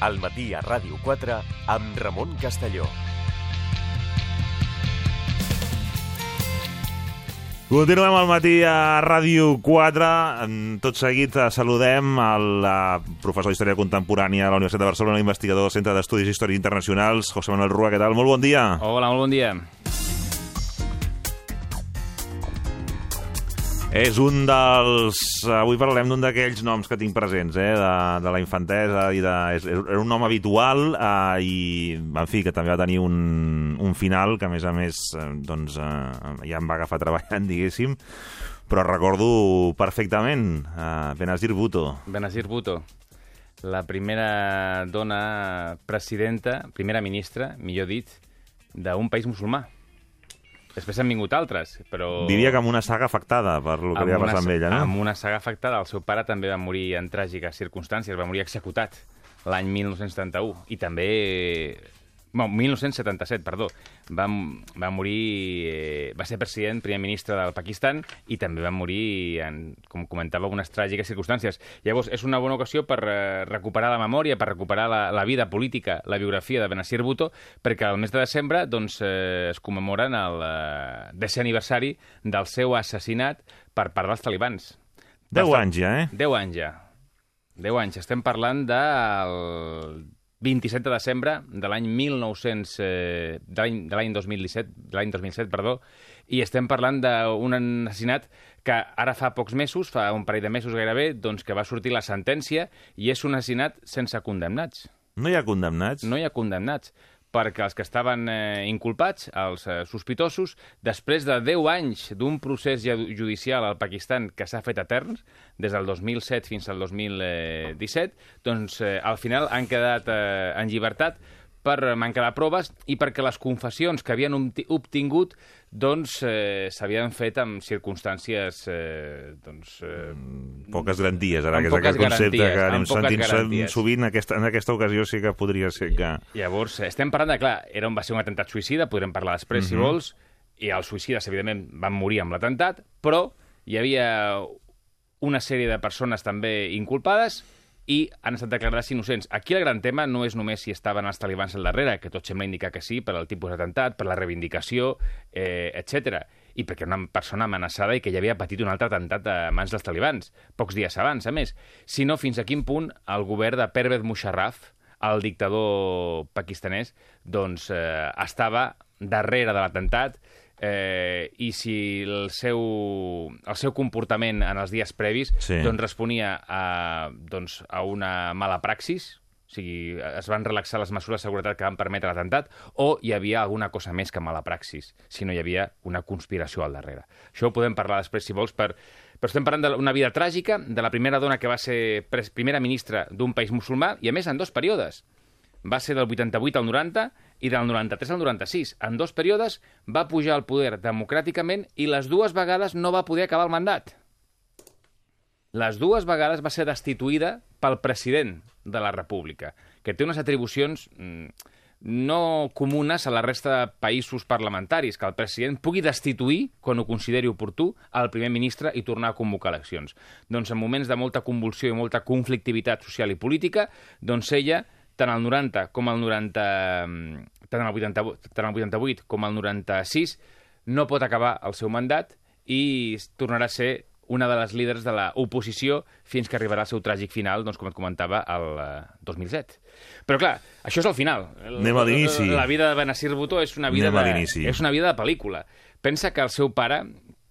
Al matí a Ràdio 4 amb Ramon Castelló. Continuem al matí a Ràdio 4. En Tot seguit eh, saludem al eh, professor d'Història Contemporània a la Universitat de Barcelona, investigador del Centre d'Estudis Històrics Internacionals, José Manuel Rua. Què tal? Molt bon dia. Hola, molt bon dia. És un dels... Avui parlem d'un d'aquells noms que tinc presents, eh? de, de la infantesa i de... És, era un nom habitual eh, i, en fi, que també va tenir un, un final que, a més a més, eh, doncs, eh, ja em va agafar treballant, diguéssim, però recordo perfectament eh, Benazir Bhutto. Benazir Bhutto, la primera dona presidenta, primera ministra, millor dit, d'un país musulmà. Després han vingut altres, però... Vivia com una saga afectada per lo que li va passar amb ella, no? Amb una saga afectada. El seu pare també va morir en tràgiques circumstàncies, va morir executat l'any 1971. I també... No, 1977, perdó. Va, va morir... Eh, va ser president, primer ministre del Pakistan i també va morir, en, com comentava, algunes tràgiques circumstàncies. Llavors, és una bona ocasió per eh, recuperar la memòria, per recuperar la, la vida política, la biografia de Benazir Bhutto, perquè al mes de desembre doncs, eh, es commemoren el eh, desè aniversari del seu assassinat per part dels talibans. Deu anys ja, eh? Deu anys ja. Deu anys. Estem parlant del 27 de desembre de l'any 1900, eh, de l'any de l'any 2017, de l'any 2007, perdó, i estem parlant d'un assassinat que ara fa pocs mesos, fa un parell de mesos gairebé, doncs que va sortir la sentència i és un assassinat sense condemnats. No hi ha condemnats? No hi ha condemnats perquè els que estaven eh, inculpats, els eh, sospitosos, després de 10 anys d'un procés judicial al Pakistan que s'ha fet etern, des del 2007 fins al 2017, doncs eh, al final han quedat eh, en llibertat per manca de proves i perquè les confessions que havien obtingut doncs eh, s'havien fet amb circumstàncies eh, doncs, eh, poques garanties, ara, que és aquest concepte que anem sentint garanties. sovint, aquesta, en aquesta ocasió sí que podria ser que... Llavors, estem parlant de, clar, era un, va ser un atemptat suïcida, podrem parlar després, Mhm. si vols, i els suïcides, evidentment, van morir amb l'atemptat, però hi havia una sèrie de persones també inculpades i han estat declarades innocents. Aquí el gran tema no és només si estaven els talibans al darrere, que tot sembla indicar que sí, per al tipus d'atemptat, per la reivindicació, eh, etc. I perquè una persona amenaçada i que ja havia patit un altre atemptat a mans dels talibans, pocs dies abans, a més, sinó fins a quin punt el govern de Pervez Musharraf, el dictador pakistanès, doncs eh, estava darrere de l'atemptat, eh, i si el seu, el seu comportament en els dies previs Sí. doncs responia a, doncs, a una mala praxis, o sigui, es van relaxar les mesures de seguretat que van permetre l'atemptat, o hi havia alguna cosa més que mala praxis, si no hi havia una conspiració al darrere. Això ho podem parlar després, si vols, per... però estem parlant d'una vida tràgica, de la primera dona que va ser primera ministra d'un país musulmà, i a més en dos períodes. Va ser del 88 al 90 i del 93 al 96. En dos períodes va pujar al poder democràticament i les dues vegades no va poder acabar el mandat. Les dues vegades va ser destituïda pel president de la República, que té unes atribucions mm, no comunes a la resta de països parlamentaris, que el president pugui destituir, quan ho consideri oportú, al primer ministre i tornar a convocar eleccions. Doncs en moments de molta convulsió i molta conflictivitat social i política, doncs ella, tant el 90 com el 90... mm, tant el 88, tant el 88 com el 96, no pot acabar el seu mandat i tornarà a ser una de les líders de l'oposició fins que arribarà al seu tràgic final, doncs, com et comentava, el eh, 2007. Però clar, això és el final. Anem a l'inici. La vida de Benazir Bhutto és una vida, Anem de, és una vida de pel·lícula. Pensa que el seu pare,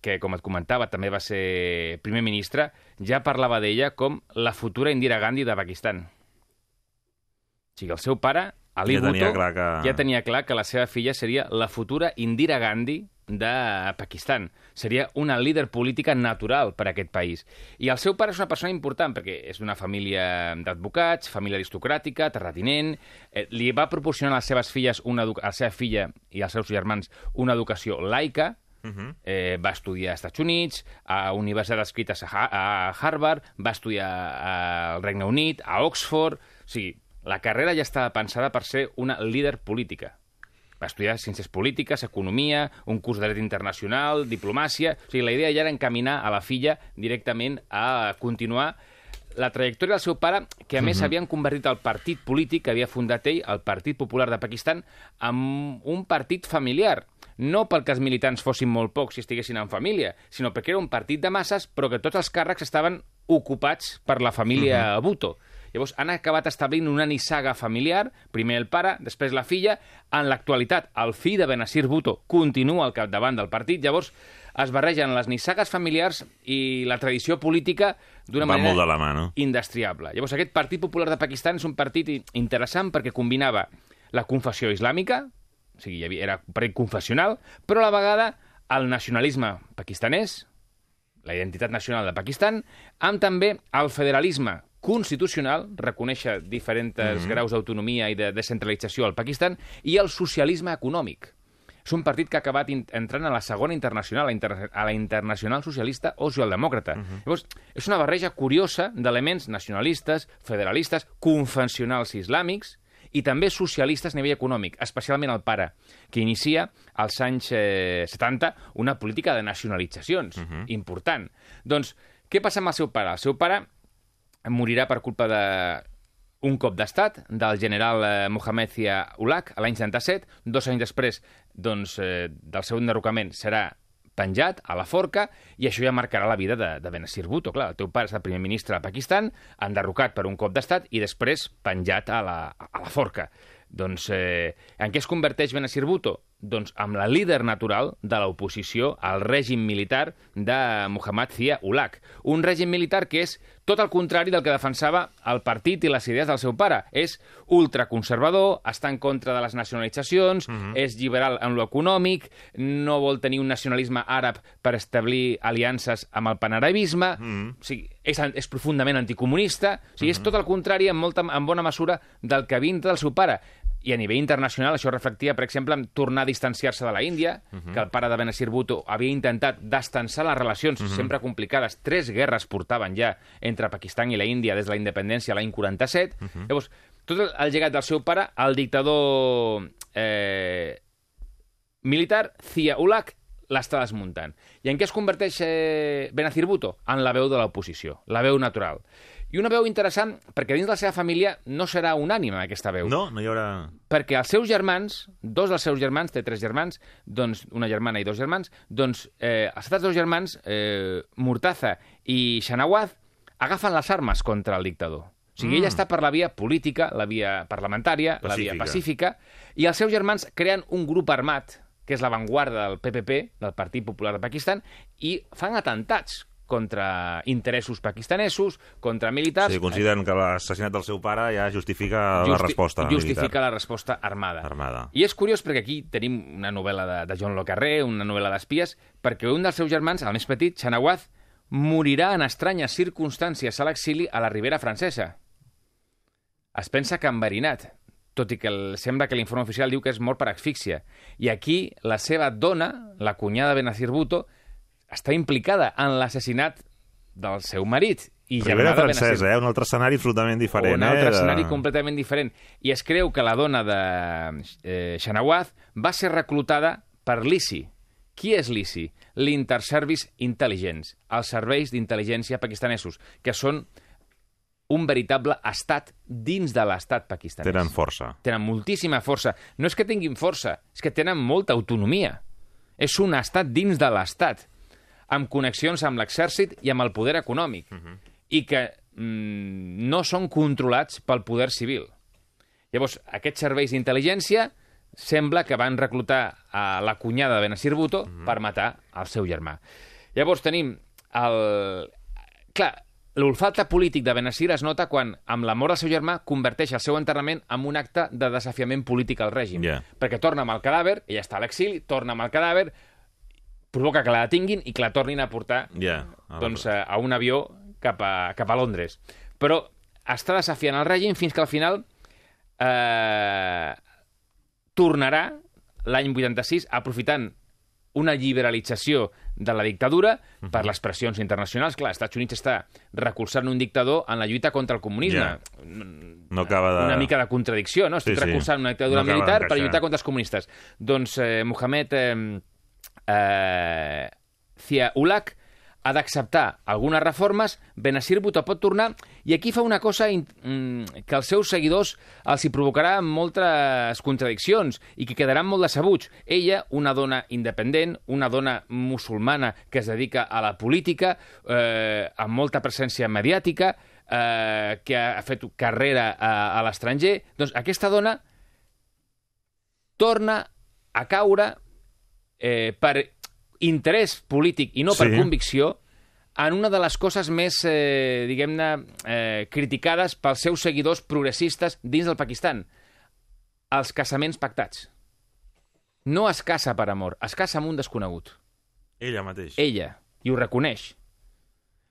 que com et comentava també va ser primer ministre, ja parlava d'ella com la futura Indira Gandhi de Pakistan. O sigui, el seu pare, Ali Ja tenia Bhutto, clar que- ja tenia clar que la seva filla seria la futura Indira Gandhi de Pakistan. Seria una líder política natural per a aquest país. I el seu pare és una persona important, perquè és d'una família d'advocats, família aristocràtica, terratinent, eh, li va proporcionar a les seves filles, una a la seva filla i als seus germans una educació laica, eh, va estudiar als Estats Units, a universitats escrites a, Ha- a Harvard, va estudiar al Regne Unit, a Oxford... O sigui, la carrera ja estava pensada per ser una líder política. Va estudiar ciències polítiques, economia, un curs de dret internacional, diplomàcia... O sigui, la idea ja era encaminar a la filla directament a continuar la trajectòria del seu pare, que a més havien convertit el partit polític que havia fundat ell, el Partit Popular de Pakistan, en un partit familiar. No perquè els militants fossin molt pocs i estiguessin en família, sinó perquè era un partit de masses, però que tots els càrrecs estaven ocupats per la família Bhutto. Llavors han acabat establint una nissaga familiar, primer el pare, després la filla. En l'actualitat, el fill de Benazir Bhutto continua al capdavant del partit. Llavors es barregen les nissagues familiars i la tradició política d'una manera molt de la mà, no? indestriable. Llavors, aquest Partit Popular de Pakistan és un partit interessant perquè combinava la confessió islàmica, o sigui, havia, era un partit confessional, però a la vegada el nacionalisme pakistanès, la identitat nacional de Pakistan, amb també el federalisme constitucional, reconèixer diferents mm -hmm. graus d'autonomia i de descentralització al Pakistan, i el socialisme econòmic. És un partit que ha acabat entrant a la segona internacional, a, inter a la internacional socialista o socialdemòcrata. Uh -huh. Llavors, és una barreja curiosa d'elements nacionalistes, federalistes, confessionals islàmics i també socialistes a nivell econòmic, especialment el pare, que inicia als anys eh, 70 una política de nacionalitzacions uh -huh. important. Doncs, què passa amb el seu pare? El seu pare morirà per culpa de un cop d'estat del general eh, Mohamed Zia Ulak a l'any 77. Dos anys després doncs, eh, del seu enderrocament serà penjat a la forca i això ja marcarà la vida de, de Benazir Bhutto. Clar, el teu pare és el primer ministre de Pakistan, enderrocat per un cop d'estat i després penjat a la, a la forca. Doncs eh, en què es converteix Benazir Bhutto? Doncs amb la líder natural de l'oposició al règim militar de Muhammad Zia Ulak. Un règim militar que és tot el contrari del que defensava el partit i les idees del seu pare. És ultraconservador, està en contra de les nacionalitzacions, és liberal en lo econòmic, no vol tenir un nacionalisme àrab per establir aliances amb el panarabisme, o sigui, és, és profundament anticomunista, o sigui, és tot el contrari en, molta, en bona mesura del que vinta del seu pare. I a nivell internacional això reflectia, per exemple, en tornar a distanciar-se de la Índia, que el pare de Benazir Bhutto havia intentat destensar les relacions sempre complicades. Tres guerres portaven ja entre Pakistan i la Índia des de la independència l'any 47. Llavors, tot el, el llegat del seu pare, el dictador eh, militar, Zia Ulak, l'està desmuntant. I en què es converteix eh, Benazir Bhutto? En la veu de l'oposició, la veu natural. I una veu interessant, perquè dins de la seva família no serà unànime aquesta veu No, no hi haurà... perquè els seus germans, dos dels seus germans, té tres germans, doncs una germana i dos germans, doncs eh, els altres dos germans, eh, Murtaza i Shanawaz, agafen les armes contra el dictador. O sigui, ella està per la via política, la via parlamentària, la via Pacífica. pacífica, i els seus germans creen un grup armat, que és l'avantguarda del PPP, del Partit Popular de Pakistan, i fan atentats contra interessos pakistanesos, contra militars... Sí, consideren que l'assassinat del seu pare ja justifica la Justi- resposta Justifica militar. la resposta armada. Armada. I és curiós perquè aquí tenim una novel·la de, de John Le Carré, una novel·la d'espies, perquè un dels seus germans, el més petit, Chanawaz, morirà en estranyes circumstàncies a l'exili a la Ribera Francesa. Es pensa que enverinat, tot i que el, sembla que l'informe oficial diu que és mort per asfíxia. I aquí la seva dona, la cunyada Benazir Bhutto, està implicada en l'assassinat del seu marit. I de Benazir francesa, eh? un altre escenari absolutament diferent. un altre eh? de- escenari completament diferent. I es creu que la dona de eh, Shanawaz va ser reclutada per l'ISI. Qui és l'ISI? L'Interservice Intelligence, els serveis d'intel·ligència pakistanesos, que són un veritable estat dins de l'estat pakistanès. Tenen força. Tenen moltíssima força. No és que tinguin força, és que tenen molta autonomia. És un estat dins de l'estat, amb connexions amb l'exèrcit i amb el poder econòmic, i que mm, no són controlats pel poder civil. Llavors, aquests serveis d'intel·ligència sembla que van reclutar a la cunyada de Benazir Bhutto per matar el seu germà. Llavors tenim el... Clar, l'olfacte polític de Benazir es nota quan, amb la mort del seu germà, converteix el seu enterrament en un acte de desafiament polític al règim. Ja. Perquè torna amb el cadàver, ella està a l'exili, torna amb el cadàver, provoca que la detinguin i que la tornin a portar Ja. a doncs, a, a un avió cap a, cap a Londres. Però està desafiant el règim fins que al final eh, tornarà l'any 86 aprofitant una liberalització de la dictadura per les pressions internacionals. Clar, els Estats Units està recolzant un dictador en la lluita contra el comunisme. Ja. No acaba de... Una mica de contradicció, no? Estic Sí, sí. recolzant una dictadura No militar per lluitar contra els comunistes. Doncs eh, Mohamed eh, eh, Zia Ulak ha d'acceptar algunes reformes, Benazir Bhutto pot tornar, i aquí fa una cosa mm, que als seus seguidors els hi provocarà moltes contradiccions i que quedaran molt decebuts. Ella, una dona independent, una dona musulmana que es dedica a la política, eh, amb molta presència mediàtica, eh, que ha fet carrera a, a l'estranger, doncs aquesta dona torna a caure eh, per interès polític i no per Sí. convicció en una de les coses més, eh, diguem-ne, eh, criticades pels seus seguidors progressistes dins del Pakistan. Els casaments pactats. No es casa per amor, es casa amb un desconegut. Ella mateix. Ella, i ho reconeix.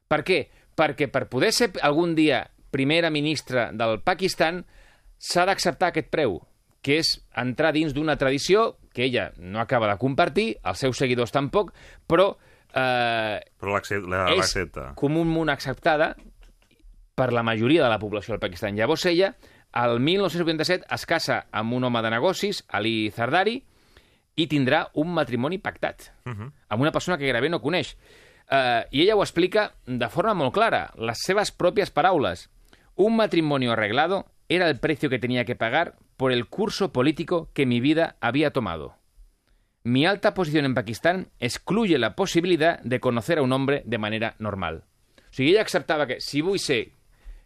Per què? Perquè per poder ser algun dia primera ministra del Pakistan s'ha d'acceptar aquest preu, que és entrar dins d'una tradició que ella no acaba de compartir, els seus seguidors tampoc, però eh, Però l'accep- la- és l'accepta. comúment acceptada per la majoria de la població del Pakistan. Llavors ella, el 1987, es casa amb un home de negocis, Ali Zardari, i tindrà un matrimoni pactat Uh -huh. amb una persona que gairebé no coneix. Uh, I ella ho explica de forma molt clara, les seves pròpies paraules. Un matrimonio arreglado era el precio que tenía que pagar por el curso político que mi vida había tomado. Mi alta posición en Pakistán excluye la posibilidad de conocer a un hombre de manera normal. O sigui, ella acceptava que si vull ser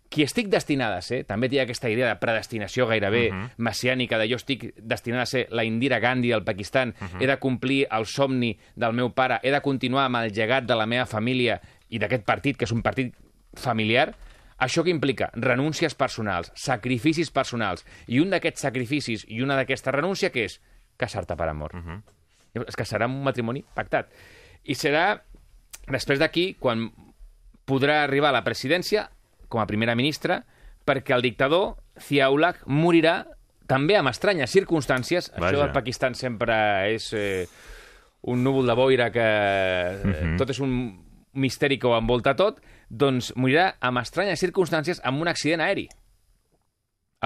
qui estic destinada a ser, també té aquesta idea de predestinació gairebé uh -huh. messiànica, de jo estic destinada a ser la Indira Gandhi del Pakistan, uh -huh. he de complir el somni del meu pare, he de continuar amb el llegat de la meva família i d'aquest partit, que és un partit familiar, això que implica? Renúncies personals, sacrificis personals. I un d'aquests sacrificis i una d'aquesta renúncia, que és? Casar-te per amor. Uh -huh. Es casarà amb un matrimoni pactat. I serà després d'aquí quan podrà arribar a la presidència com a primera ministra perquè el dictador, Ziaulak, morirà també amb estranyes circumstàncies. Vaja. Això del Pakistan sempre és eh, un núvol de boira que eh, tot és un misteri que ho envolta tot, doncs morirà amb estranyes circumstàncies amb un accident aeri.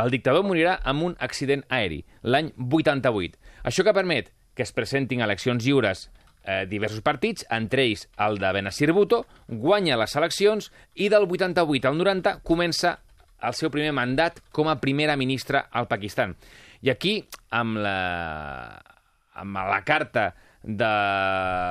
El dictador morirà amb un accident aeri, l'any 88. Això que permet que es presentin eleccions lliures eh, diversos partits, entre ells el de Benazir Bhutto, guanya les eleccions i del 88 al 90 comença el seu primer mandat com a primera ministra al Pakistan. I aquí, amb la, amb la carta de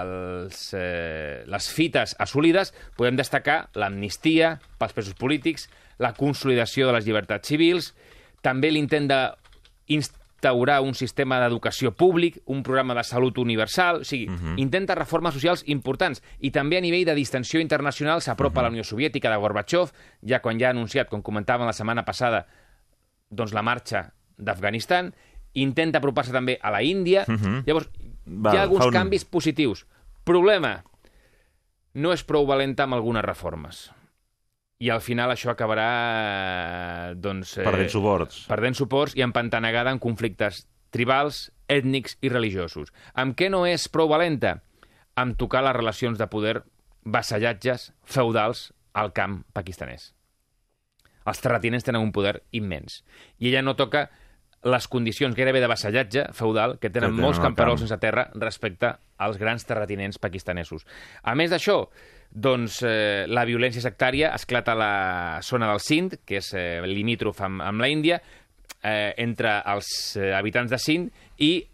les, eh, les fites assolides, podem destacar l'amnistia pels presos polítics, la consolidació de les llibertats civils, també l'intent d'instaurar un sistema d'educació públic, un programa de salut universal, o sigui, uh -huh. intenta reformes socials importants i també a nivell de distensió internacional s'apropa uh -huh. a la Unió Soviètica de Gorbachev, ja quan ja ha anunciat, com comentàvem la setmana passada, doncs la marxa d'Afganistan, intenta apropar-se també a la Índia. Uh -huh. Llavors, Val, hi ha alguns un- canvis positius. Problema, no és prou valenta amb algunes reformes. I al final això acabarà, eh, doncs... eh, Perdent suports. perdent suports i empantanegada en conflictes tribals, ètnics i religiosos. Amb què no és prou valenta? Amb tocar les relacions de poder vassallatges feudals al camp pakistanès. Els terratinents tenen un poder immens. I ella no toca les condicions gairebé de vassallatge feudal que tenen Que tenen molts camperols camp. sense terra respecte als grans terratinents pakistanesos. A més d'això, doncs, eh, la violència sectària esclata a la zona del Sind, que és eh, limítrof amb, amb la Índia, eh, entre els eh, habitants de Sind i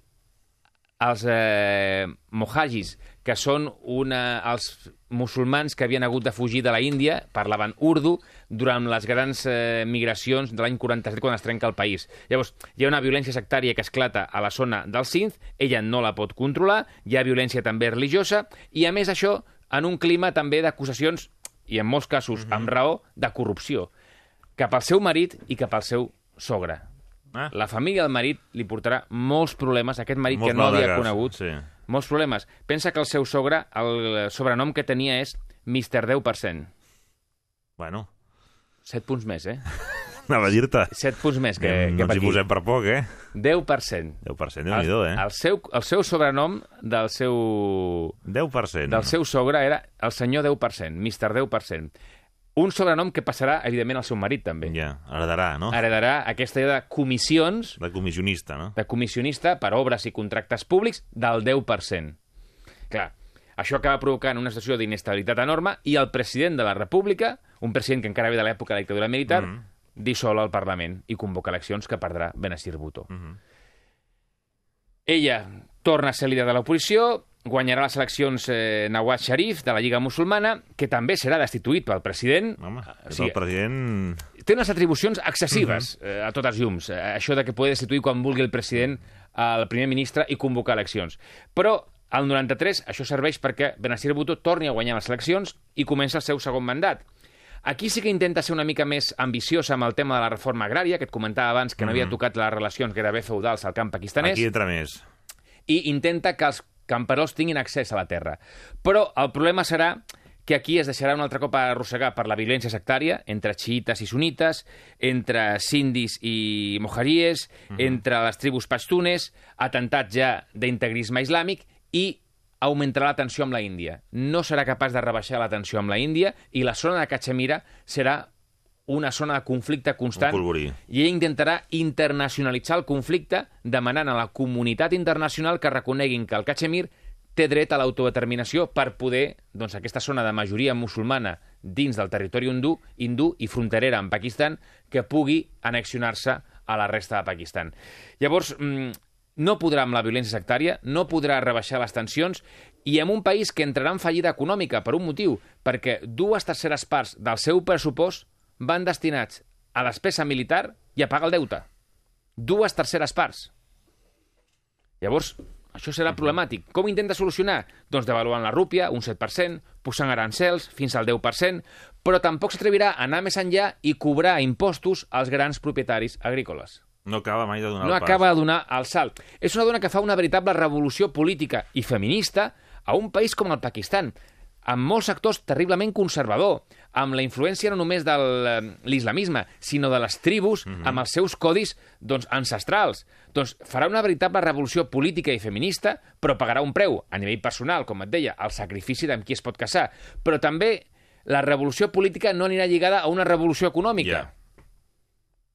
els eh, mohajis, que són una, els musulmans que havien hagut de fugir de la Índia, parlaven urdu, durant les grans eh, migracions de l'any 47, quan es trenca el país. Llavors, hi ha una violència sectària que esclata a la zona del Sindh, ella no la pot controlar, hi ha violència també religiosa, i a més això, en un clima també d'acusacions, i en molts casos amb raó, de corrupció, cap al seu marit i cap al seu sogre. Ah. La família del marit li portarà molts problemes, aquest marit Molts que no havia conegut, sí. Molts problemes. Pensa que el seu sogre, el sobrenom que tenia és Mr. 10%. Bueno, 7 punts més, eh? anava a dir-te. 7 punts més que, no que ens per hi posem per poc, eh? 10%. 10%, El, déu nhi eh? el, seu, el seu sobrenom del seu, 10%. del seu sogre era el senyor 10%, Mr. 10%. Un sobrenom que passarà, evidentment, al seu marit, també. Ja, heredarà, no? Heredarà aquesta idea de comissions De comissionista, no? de comissionista per obres i contractes públics del 10%. Clar, això acaba provocant una situació d'inestabilitat enorme i el president de la República, un president que encara ve de l'època de la dictadura militar, mm -hmm. dissol el Parlament i convoca eleccions que perdrà Benazir Bhutto. Mm -hmm. Ella torna a ser líder de l'oposició, guanyarà les eleccions eh, Nawaz Sharif, de la Lliga Musulmana, que també serà destituït pel president. Home, és sí. el president... Té unes atribucions excessives eh, a totes llums. Eh, això de que pugui destituir quan vulgui el president al primer ministre i convocar eleccions. Però al 93 això serveix perquè Benazir Bhutto torni a guanyar les eleccions i comença el seu segon mandat. Aquí sí que intenta ser una mica més ambiciosa amb el tema de la reforma agrària, que et comentava abans que no havia tocat les relacions gairebé feudals al camp pakistanès Aquí entra més. i intenta que els camperols tinguin accés a la terra. Però el problema serà que aquí es deixarà un altre cop arrossegar per la violència sectària entre xiites i sunites, entre sindis i mojaries, uh -huh. entre les tribus pastunes, atemptats ja d'integrisme islàmic i augmentarà la tensió amb la Índia. No serà capaç de rebaixar la tensió amb la Índia i la zona de Cachemira serà una zona de conflicte constant i ell intentarà internacionalitzar el conflicte demanant a la comunitat internacional que reconeguin que el Cachemir té dret a l'autodeterminació per poder, doncs, aquesta zona de majoria musulmana dins del territori hindú, hindú i fronterera amb Pakistan, que pugui annexionar-se a la resta de Pakistan. Llavors, mm, no podrà amb la violència sectària, no podrà rebaixar les tensions i en un país que entrarà en fallida econòmica per un motiu, perquè dues terceres parts del seu pressupost van destinats a despesa militar i a pagar el deute. Dues terceres parts. Llavors, això serà problemàtic. Com intenta solucionar? Doncs devaluant la rúpia, un 7%, posant arancels fins al 10%, però tampoc s'atrevirà a anar més enllà i cobrar impostos als grans propietaris agrícoles. No acaba mai de donar No el pas. acaba de donar el salt. És una dona que fa una veritable revolució política i feminista a un país com el Pakistan, amb molts sectors terriblement conservador, amb la influència no només de l'islamisme, sinó de les tribus, mm -hmm. amb els seus codis doncs, ancestrals. Doncs farà una veritable revolució política i feminista, però pagarà un preu, a nivell personal, com et deia, el sacrifici d'amb qui es pot casar. Però també la revolució política no anirà lligada a una revolució econòmica. Ja.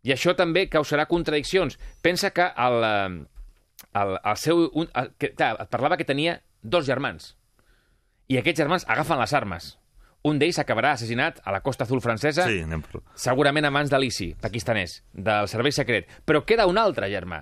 I això també causarà contradiccions. Pensa que el, eh, el, el seu... Un, el, que, clar, et parlava que tenia dos germans. I aquests germans agafen les armes. Un d'ells acabarà assassinat a la Costa Azul francesa, Sí, anem per... segurament a mans de l'ISI, pakistanès, del servei secret. Però queda un altre germà,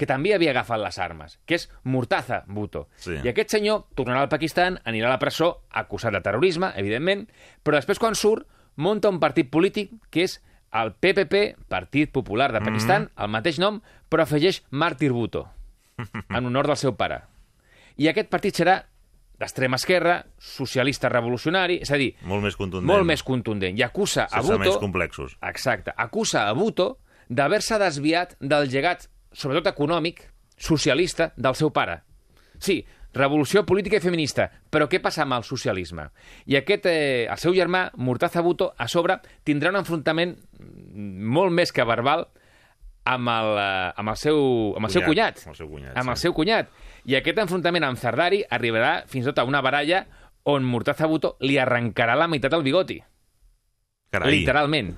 que també havia agafat les armes, que és Murtaza Bhutto. Sí. I aquest senyor tornarà al Pakistan, anirà a la presó, acusat de terrorisme, evidentment, però després quan surt, munta un partit polític que és el PPP, Partit Popular de Pakistan, mm -hmm. el mateix nom, però afegeix Màrtir Bhutto, en honor del seu pare. I aquest partit serà d'extrema esquerra, socialista revolucionari, és a dir, Molt més contundent. molt més contundent, i acusa a més complexos. Exacte. Acusa a Bhutto d'haver-se desviat del llegat, sobretot econòmic, socialista, del seu pare. Sí, revolució política i feminista, però què passa amb el socialisme? I aquest, eh, el seu germà, Murtaza Bhutto, a sobre, tindrà un enfrontament molt més que verbal amb el, eh, amb el seu, amb el seu cunyat. Amb el seu cunyat, Amb el sí. seu cunyat. I aquest enfrontament amb Zardari arribarà fins tot a una baralla on Murtaza Bhutto li arrencarà la meitat del bigoti. Carai, Literalment.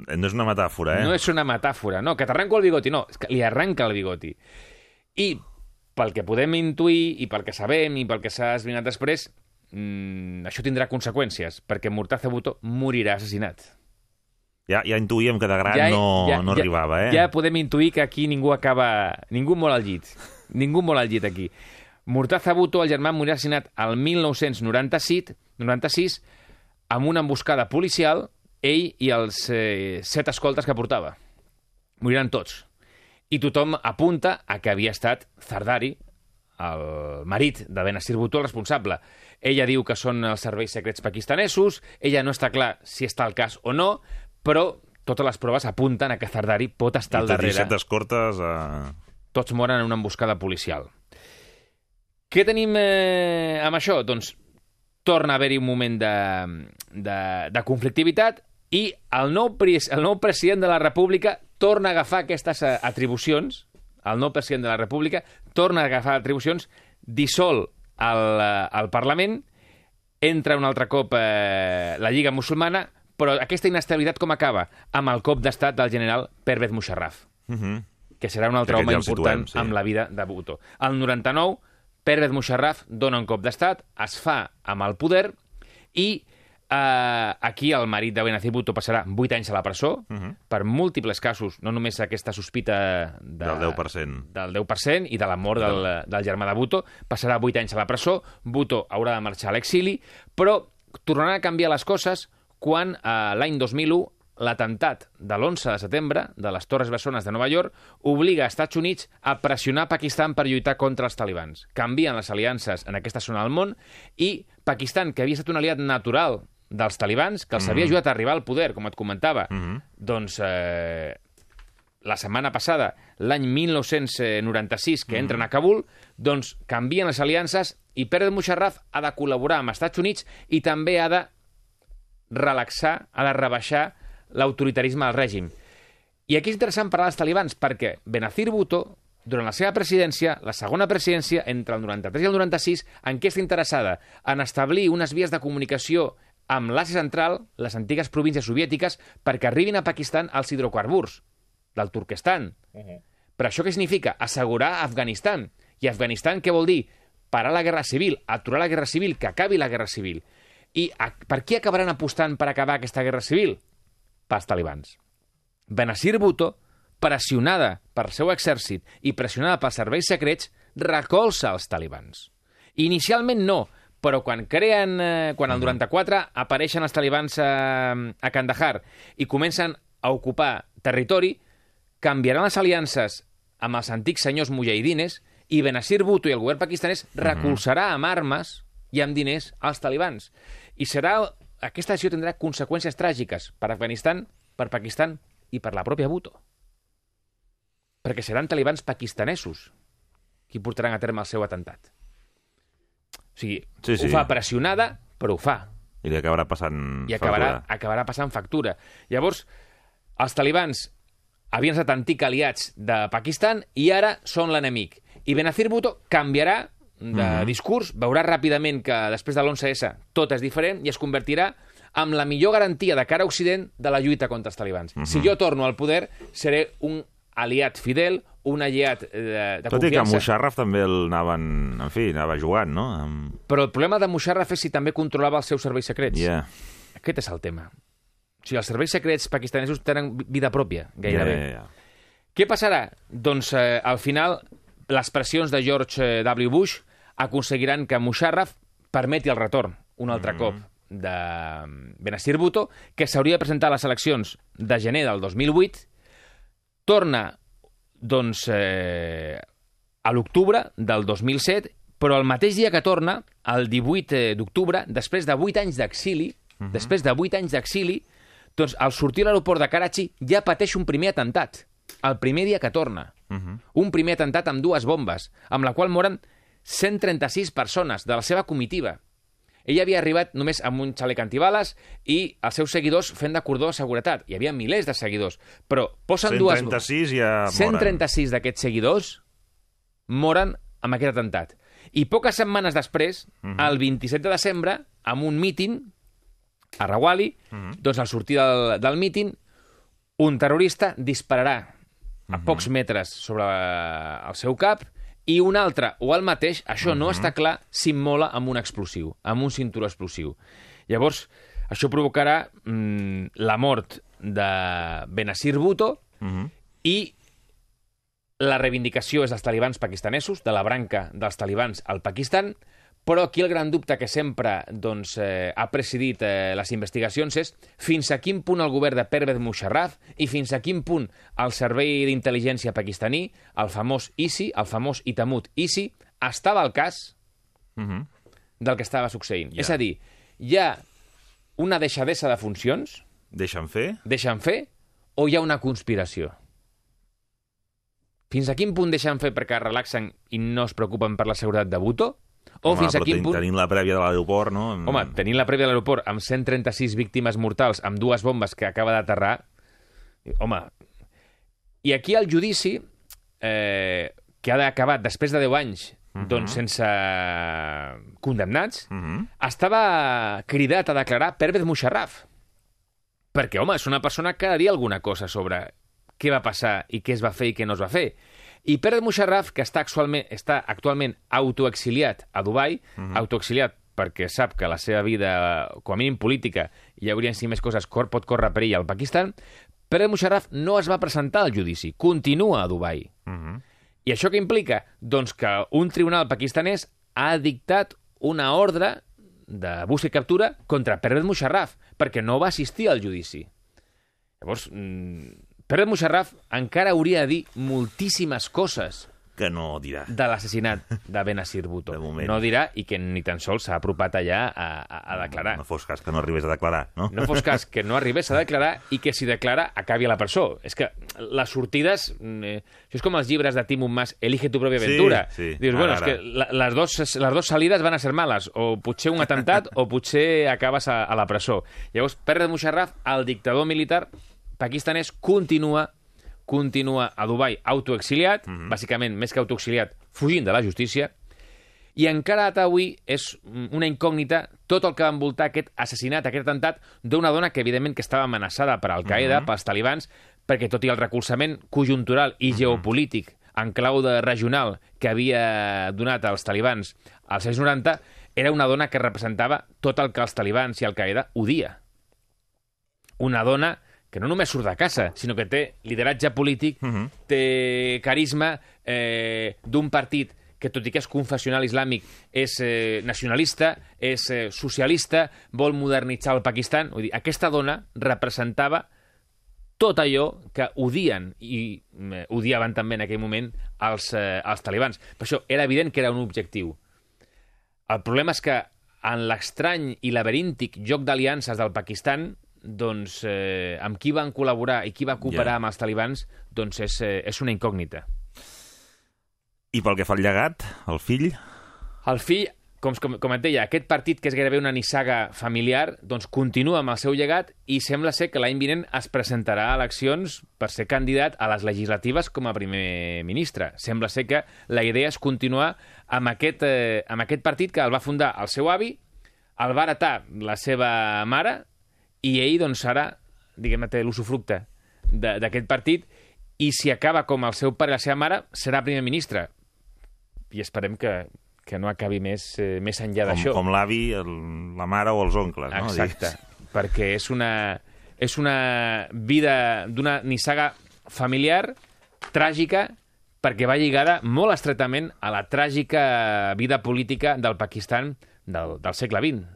no és una metàfora, eh? No és una metàfora, no, que t'arrenco el bigoti, no, és que li arranca el bigoti. I pel que podem intuir, i pel que sabem, i pel que s'ha esbrinat després, mmm, això tindrà conseqüències, perquè Murtaza Bhutto morirà assassinat. Ja, ja intuïem que de gran no, no arribava, eh? Ja podem intuir que aquí ningú acaba... Ningú mor al llit. Ningú mor al llit aquí. Murtaza Bhutto, el germà, morirà assassinat el 1996, 96, amb una emboscada policial, ell i els eh, set escoltes que portava. Moriran tots. I tothom apunta a que havia estat Zardari, el marit de Benazir Bhutto, el responsable. Ella diu que són els serveis secrets pakistanesos, ella no està clar si està al cas o no, però totes les proves apunten a que Zardari pot estar I al tot i darrere. set escortes... Eh... Tots moren en una emboscada policial. Què tenim eh, amb això? Doncs torna a haver-hi un moment de, de, de conflictivitat i el nou, el nou president de la República torna a agafar aquestes eh, atribucions, el nou president de la República torna a agafar atribucions, dissol el, eh, el Parlament, entra un altre cop eh, la Lliga Musulmana, però aquesta inestabilitat com acaba? Amb el cop d'estat del general Pervez Musharraf Uh -huh. Que serà un altre home ja el situem, important sí. amb la vida de Bhutto. El 99, Pérez Musharraf dona un cop d'estat, es fa amb el poder i eh, aquí el marit de Benazir Bhutto passarà 8 anys a la presó Mhm. per múltiples casos, no només aquesta sospita de, Del 10%. del 10% i de la mort del, del germà de Bhutto, passarà 8 anys a la presó, Bhutto haurà de marxar a l'exili, però tornaran a canviar les coses quan eh, l'any 2001 l'atemptat de l'11 de setembre de les Torres Bessones de Nova York obliga als Estats Units a pressionar Pakistan per lluitar contra els talibans. Canvien les aliances en aquesta zona del món i Pakistan, que havia estat un aliat natural dels talibans, que els havia ajudat a arribar al poder, com et comentava, Mhm. doncs eh, la setmana passada, l'any 1996, que entren a Kabul, doncs canvien les aliances i Pérez Musharraf ha de col·laborar amb els Estats Units i també ha de relaxar, ha de rebaixar l'autoritarisme del règim. I aquí és interessant parlar dels talibans perquè Benazir Bhutto, durant la seva presidència, la segona presidència, entre el 93 i el 96, en què està interessada? En establir unes vies de comunicació amb l'Àsia Central, les antigues províncies soviètiques, perquè arribin a Pakistan els hidrocarburs del Turquestan. Però això què significa? Assegurar Afganistan. I Afganistan què vol dir? Parar la guerra civil, aturar la guerra civil, que acabi la guerra civil. I a, per qui acabaran apostant per acabar aquesta guerra civil? Pels talibans. Benazir Bhutto, pressionada pel seu exèrcit i pressionada pels serveis secrets, recolza els talibans. Inicialment no, però quan creen, eh, quan el 94 apareixen els talibans a, a Kandahar i comencen a ocupar territori, canviaran les aliances amb els antics senyors mujahidines i Benazir Bhutto i el govern pakistanès recolzarà amb armes i amb diners als talibans. I serà, aquesta decisió tindrà conseqüències tràgiques per Afganistan, per Pakistan i per la pròpia Bhutto. Perquè seran talibans pakistanesos qui portaran a terme el seu atemptat. O sigui, Sí, sí. ho fa pressionada, però ho fa I li acabarà passant i acabarà, factura. acabarà passant factura. Llavors, els talibans havien estat antic aliats de Pakistan i ara són l'enemic. I Benazir Bhutto canviarà de Mhm. discurs, veurà ràpidament que després de l'11S tot és diferent i es convertirà en la millor garantia de cara a Occident de la lluita contra els talibans. Mhm. Si jo torno al poder, seré un aliat fidel, un aliat de, de Tot i que confiança. Musharraf també el anaven... En fi, anava jugant, no? Amb... Però el problema de Musharraf és si també controlava els seus serveis secrets. Yeah. Aquest és el tema. O sigui, els serveis secrets pakistanesos tenen vida pròpia, gairebé. ja, ja. Què passarà? Doncs, eh, al final, les pressions de George eh, W. Bush aconseguiran que Musharraf permeti el retorn, un altre cop, de mm, Benazir Bhutto, que s'hauria de presentar a les eleccions de gener del 2008, torna doncs, eh, a l'octubre del 2007, però el mateix dia que torna, el 18 d'octubre, després de 8 anys d'exili, després de 8 anys d'exili, doncs al sortir a l'aeroport de Karachi ja pateix un primer atemptat, el primer dia que torna. Un primer atemptat amb dues bombes, amb la qual moren 136 persones de la seva comitiva. Ell havia arribat només amb un xalec antibales i els seus seguidors fent de cordó de seguretat. Hi havia milers de seguidors, però posen dues... 136 ja moren. 136 d'aquests seguidors moren amb aquest atemptat. I poques setmanes després, el 27 de desembre, amb un míting a Rawali, doncs al sortir del, del míting, un terrorista dispararà a pocs metres sobre el seu cap i un altre, o el mateix, això no està clar, s'immola amb un explosiu, amb un cinturó explosiu. Llavors, això provocarà mm, la mort de Benazir Bhutto Mhm. i la reivindicació és dels talibans pakistanesos, de la branca dels talibans al Pakistan, però aquí el gran dubte que sempre doncs, eh, ha presidit eh, les investigacions és fins a quin punt el govern de Pervez Musharraf i fins a quin punt el servei d'intel·ligència pakistaní, el famós ISI, el famós Itamut ISI, estava al cas Mhm. del que estava succeint. Ja. És a dir, hi ha una deixadesa de funcions, Deixen fer? deixen fer, o hi ha una conspiració? fins a quin punt deixen fer perquè relaxen i no es preocupen per la seguretat de Buto? O Home, fins a quin punt... Tenim la prèvia de l'aeroport, no? Home, tenint la prèvia de l'aeroport amb 136 víctimes mortals, amb dues bombes que acaba d'aterrar... Home... I aquí el judici, eh, que ha d'acabar després de 10 anys, Mhm. doncs sense condemnats, Mhm. estava cridat a declarar Pervez Musharraf. Perquè, home, és una persona que ha de dir alguna cosa sobre què va passar i què es va fer i què no es va fer. I Pervez Musharraf, que està actualment, està actualment autoexiliat a Dubai, autoexiliat perquè sap que la seva vida, com a mínim política, hi haurien si més coses, cor, pot córrer perill al Pakistan, Pervez Musharraf no es va presentar al judici, continua a Dubai. Mhm. I això què implica? Doncs que un tribunal pakistanès ha dictat una ordre de busca i captura contra Pervez Musharraf, perquè no va assistir al judici. Llavors, Pervez Musharraf encara hauria de dir moltíssimes coses Que no dirà. de l'assassinat de Benazir Bhutto. De moment. No dirà i que ni tan sols s'ha apropat allà a, a, a declarar. No fos cas que no arribés a declarar, no? No fos cas que no arribés a declarar i que si declara acabi a la presó. És que les sortides... mm, Eh, això és com els llibres de Timon Mas, Elige tu pròpia Sí, aventura. sí. Dius, bueno, Ara, és que la, les, dos, les dos salides van a ser males. O potser un atemptat o potser acabes a, a la presó. Llavors, Perre de Musharraf, el dictador militar pakistanès, continua continua a Dubai autoexiliat, Mhm. bàsicament, més que autoexiliat, fugint de la justícia, i encara data avui és una incògnita tot el que va envoltar aquest assassinat, aquest atemptat d'una dona que, evidentment, que estava amenaçada per Al-Qaeda, pels talibans, perquè tot i el recolzament conjuntural i geopolític en clau de regional que havia donat als talibans als anys 90, era una dona que representava tot el que els talibans i Al-Qaeda odia. Una dona que no només surt de casa, sinó que té lideratge polític, Mhm. té carisma eh, d'un partit que, tot i que és confessional islàmic, és eh, nacionalista, és eh, socialista, vol modernitzar el Pakistan. Vull dir, aquesta dona representava tot allò que odien i eh, odiaven també en aquell moment els, eh, els talibans. Per això era evident que era un objectiu. El problema és que en l'estrany i laberíntic joc d'aliances del Pakistan, doncs, eh, amb qui van col·laborar i qui va cooperar Ja. amb els talibans, doncs és, eh, és una incògnita. I pel que fa al llegat, el fill... El fill, com, com, com et deia, aquest partit que és gairebé una nissaga familiar, doncs continua amb el seu llegat i sembla ser que l'any vinent es presentarà a eleccions per ser candidat a les legislatives com a primer ministre. Sembla ser que la idea és continuar amb aquest, eh, amb aquest partit que el va fundar el seu avi, el va heretar la seva mare i ell, doncs, ara, diguem-ne, té l'usufructe d'aquest partit i si acaba com el seu pare i la seva mare, serà primer ministre i esperem que, que no acabi més, eh, més enllà Com, d'això. com l'avi, el- la mare o els oncles, no? Exacte, perquè és una, és una vida d'una nissaga familiar tràgica perquè va lligada molt estretament a la tràgica vida política del Pakistan del, del segle XX.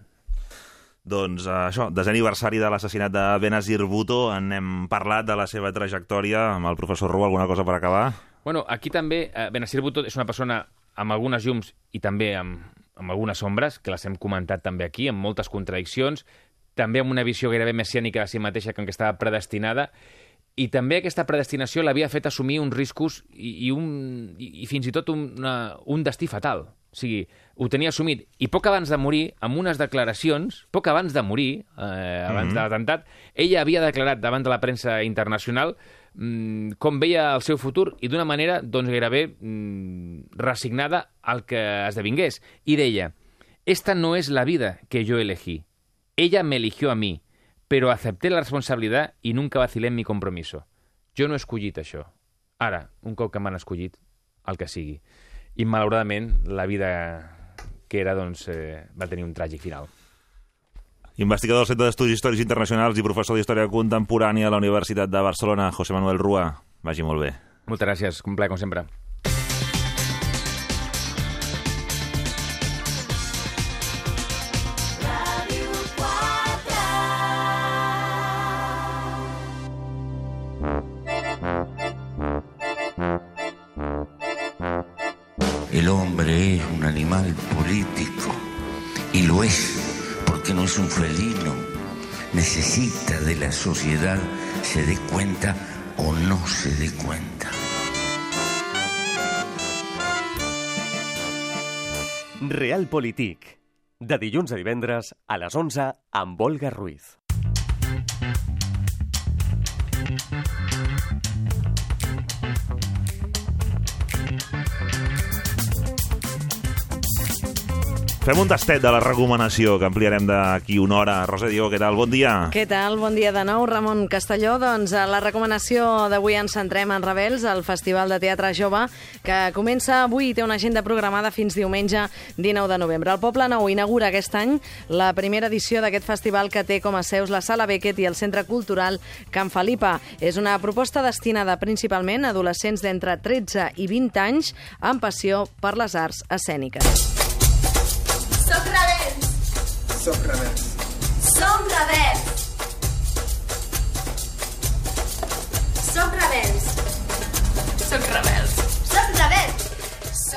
Doncs eh, això, desè aniversari de l'assassinat de Benazir Bhutto, en hem parlat de la seva trajectòria amb el professor Ru, alguna cosa per acabar? Bueno, aquí també eh, Benazir Bhutto és una persona amb algunes llums i també amb, amb algunes ombres, que les hem comentat també aquí, amb moltes contradiccions, també amb una visió gairebé messiànica de si mateixa que estava predestinada, i també aquesta predestinació l'havia fet assumir uns riscos i, i, un, i, i fins i tot una, un destí fatal. O sigui, ho tenia assumit. I poc abans de morir, amb unes declaracions, poc abans de morir, eh, abans de l'atemptat, ella havia declarat davant de la premsa internacional mm, com veia el seu futur i d'una manera doncs, gairebé mm, resignada al que esdevingués. I deia, esta no es la vida que yo elegí. Ella me eligió a mí, pero acepté la responsabilidad y nunca vacilé en mi compromiso. Jo no he escollit això. Ara, un cop que m'han escollit, el que sigui. I, malauradament, la vida que era, doncs, eh, va tenir un tràgic final. Investigador del Centre d'Estudis Històrics Internacionals i professor d'Història Contemporània a la Universitat de Barcelona, José Manuel Rua. Vagi molt bé. Moltes gràcies, un plaer, com sempre. sociedad se dé cuenta o no se dé cuenta. Realpolitik. De dilluns a divendres a les 11 amb Olga Ruiz. Fem un tastet de la recomanació que ampliarem d'aquí una hora. Rosa Diego, què tal? Bon dia. Què tal? Bon dia de nou, Ramon Castelló. Doncs a la recomanació d'avui ens centrem en Rebels, el Festival de Teatre Jove, que comença avui i té una agenda programada fins diumenge 19 de novembre. El Poble Nou inaugura aquest any la primera edició d'aquest festival que té com a seus la Sala Beckett i el Centre Cultural Can Felipa. És una proposta destinada principalment a adolescents d'entre 13 i 20 anys amb passió per les arts escèniques. Som rebels! Som rebels.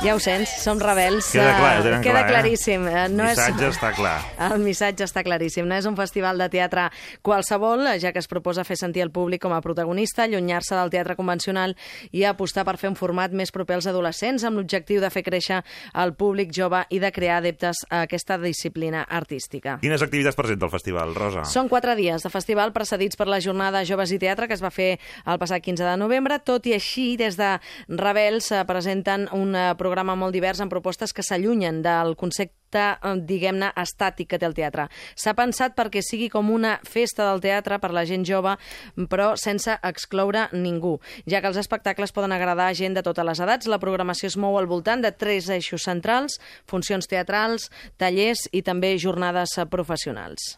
Ja ho sents, som rebels. Queda clar, Eh, Queda clar, eh? claríssim. Eh, El missatge està clar. El missatge està claríssim. No és un festival de teatre qualsevol, ja que es proposa fer sentir el públic com a protagonista, allunyar-se del teatre convencional i apostar per fer un format més proper als adolescents amb l'objectiu de fer créixer el públic jove i de crear adeptes a aquesta disciplina artística. Quines activitats presenta el festival, Rosa? Són quatre dies de festival precedits per la jornada Joves i Teatre que es va fer el passat 15 de novembre. Tot i així, des de Rebels eh, presenten un eh, programa molt divers amb propostes que s'allunyen del concepte eh, diguem-ne, estàtic que té el teatre. S'ha pensat perquè sigui com una festa del teatre per la gent jove, però sense excloure ningú, ja que els espectacles poden agradar a gent de totes les edats. La programació es mou al voltant de tres eixos centrals, funcions teatrals, tallers i també jornades eh, professionals.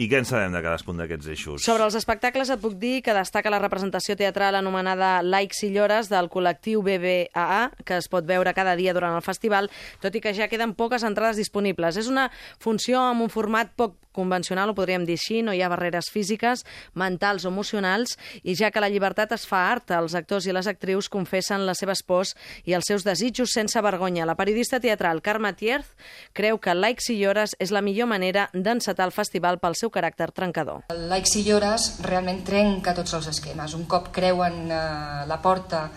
I què en sabem de cadascun d'aquests eixos? Sobre els espectacles et puc dir que destaca la representació teatral anomenada Likes i Llores del col·lectiu BBAA, que es pot veure cada dia durant el festival, tot i que ja queden poques entrades disponibles. És una funció amb un format poc convencional, ho podríem dir així, no hi ha barreres físiques, mentals o emocionals, i ja que la llibertat es fa art, els actors i les actrius confessen les seves pors i els seus desitjos sense vergonya. La periodista teatral Carme Tierz creu que Likes i Llores és la millor manera d'encetar el festival pel seu caràcter trencador. Likes i llores realment trenca tots els esquemes. Un cop creuen eh, la porta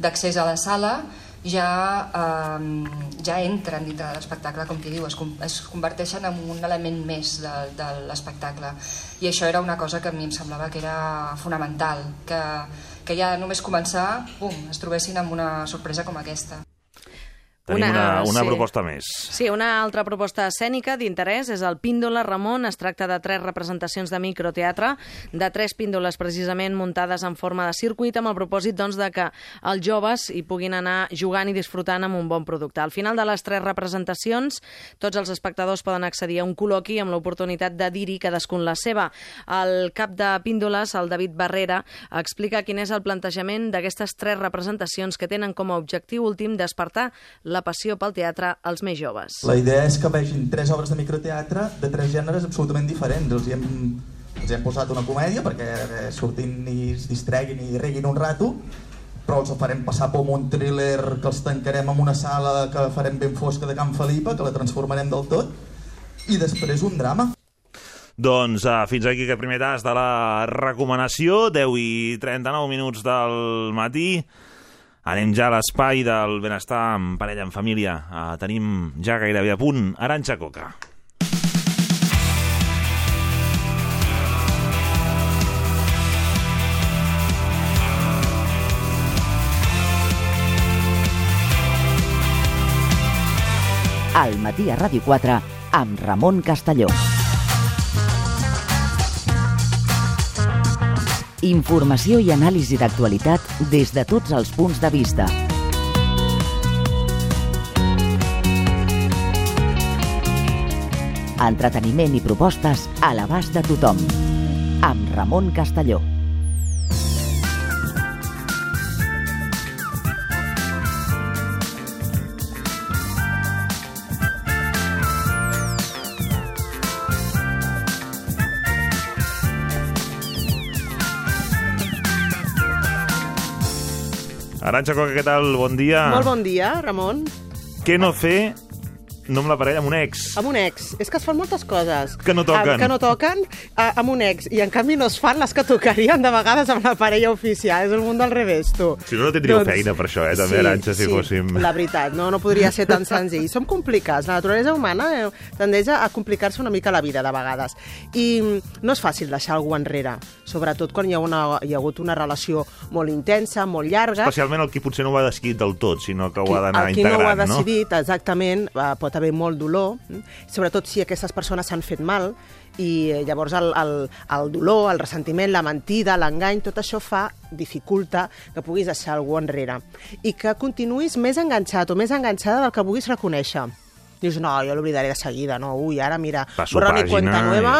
d'accés a la sala, ja, eh, ja entren dintre de l'espectacle, com qui diu, es, es converteixen en un element més de, de l'espectacle. I això era una cosa que a mi em semblava que era fonamental, que, que ja només començar, bum, es trobessin amb una sorpresa com aquesta. Tenim una, una- una sí. proposta més. Sí, una altra proposta escènica d'interès és el Píndola Ramon. Es tracta de tres representacions de microteatre, de tres píndoles precisament muntades en forma de circuit, amb el propòsit doncs, de que els joves hi puguin anar jugant i disfrutant amb un bon producte. Al final de les tres representacions, tots els espectadors poden accedir a un col·loqui amb l'oportunitat de dir-hi cadascun la seva. El cap de píndoles, el David Barrera, explica quin és el plantejament d'aquestes tres representacions que tenen com a objectiu últim despertar la passió pel teatre als més joves. La idea és que vegin tres obres de microteatre de tres gèneres absolutament diferents. Els hi hem, els hi hem posat una comèdia perquè surtin i es distreguin i riguin un rato, però els farem passar com un thriller que els tancarem en una sala que farem ben fosca de Can Felipa, que la transformarem del tot, i després un drama. Doncs uh, fins aquí aquest primer tas de la recomanació, 10 i 39 minuts del matí. Anem ja a l'espai del benestar en parella, en família. Uh, tenim ja gairebé a punt Aranxa Coca. Al matí a Ràdio 4 amb Ramon Castelló. Informació i anàlisi d'actualitat des de tots els punts de vista. Entreteniment i propostes a l'abast de tothom. Amb Ramon Castelló. Aranxa Coca, què tal? Bon dia. Molt bon dia, Ramon. Què no fer No amb la parella, amb un ex. Amb un ex. És que es fan moltes coses. Que no toquen. Amb, que no toquen amb un ex. I en canvi no es fan les que tocarien de vegades amb la parella oficial. És el món del revés, tu. Si no, no tindríeu feina per això, eh, també, Arantxa, si sí, fóssim- la veritat. No, no podria ser tan senzill. Som complicats. La naturalesa humana eh, tendeix a complicar-se una mica la vida, de vegades. I mm, no és fàcil deixar algú enrere, sobretot quan hi ha, una, hi ha hagut una relació molt intensa, molt llarga, Especialment el qui potser no ho ha decidit del tot, sinó que ho ha d'anar el qui no ho ha integrant, no? decidit, exactament, eh, pot haver molt dolor, mm, sobretot si aquestes persones s'han fet mal, i eh, llavors el, el, el dolor, el ressentiment, la mentida, l'engany, tot això fa, dificulta que puguis deixar algú enrere. I que continuïs més enganxat o més enganxada del que vulguis reconèixer. Dius, no, jo l'oblidaré de seguida, no, ui, ara mira, borrón i cuenta i- nueva,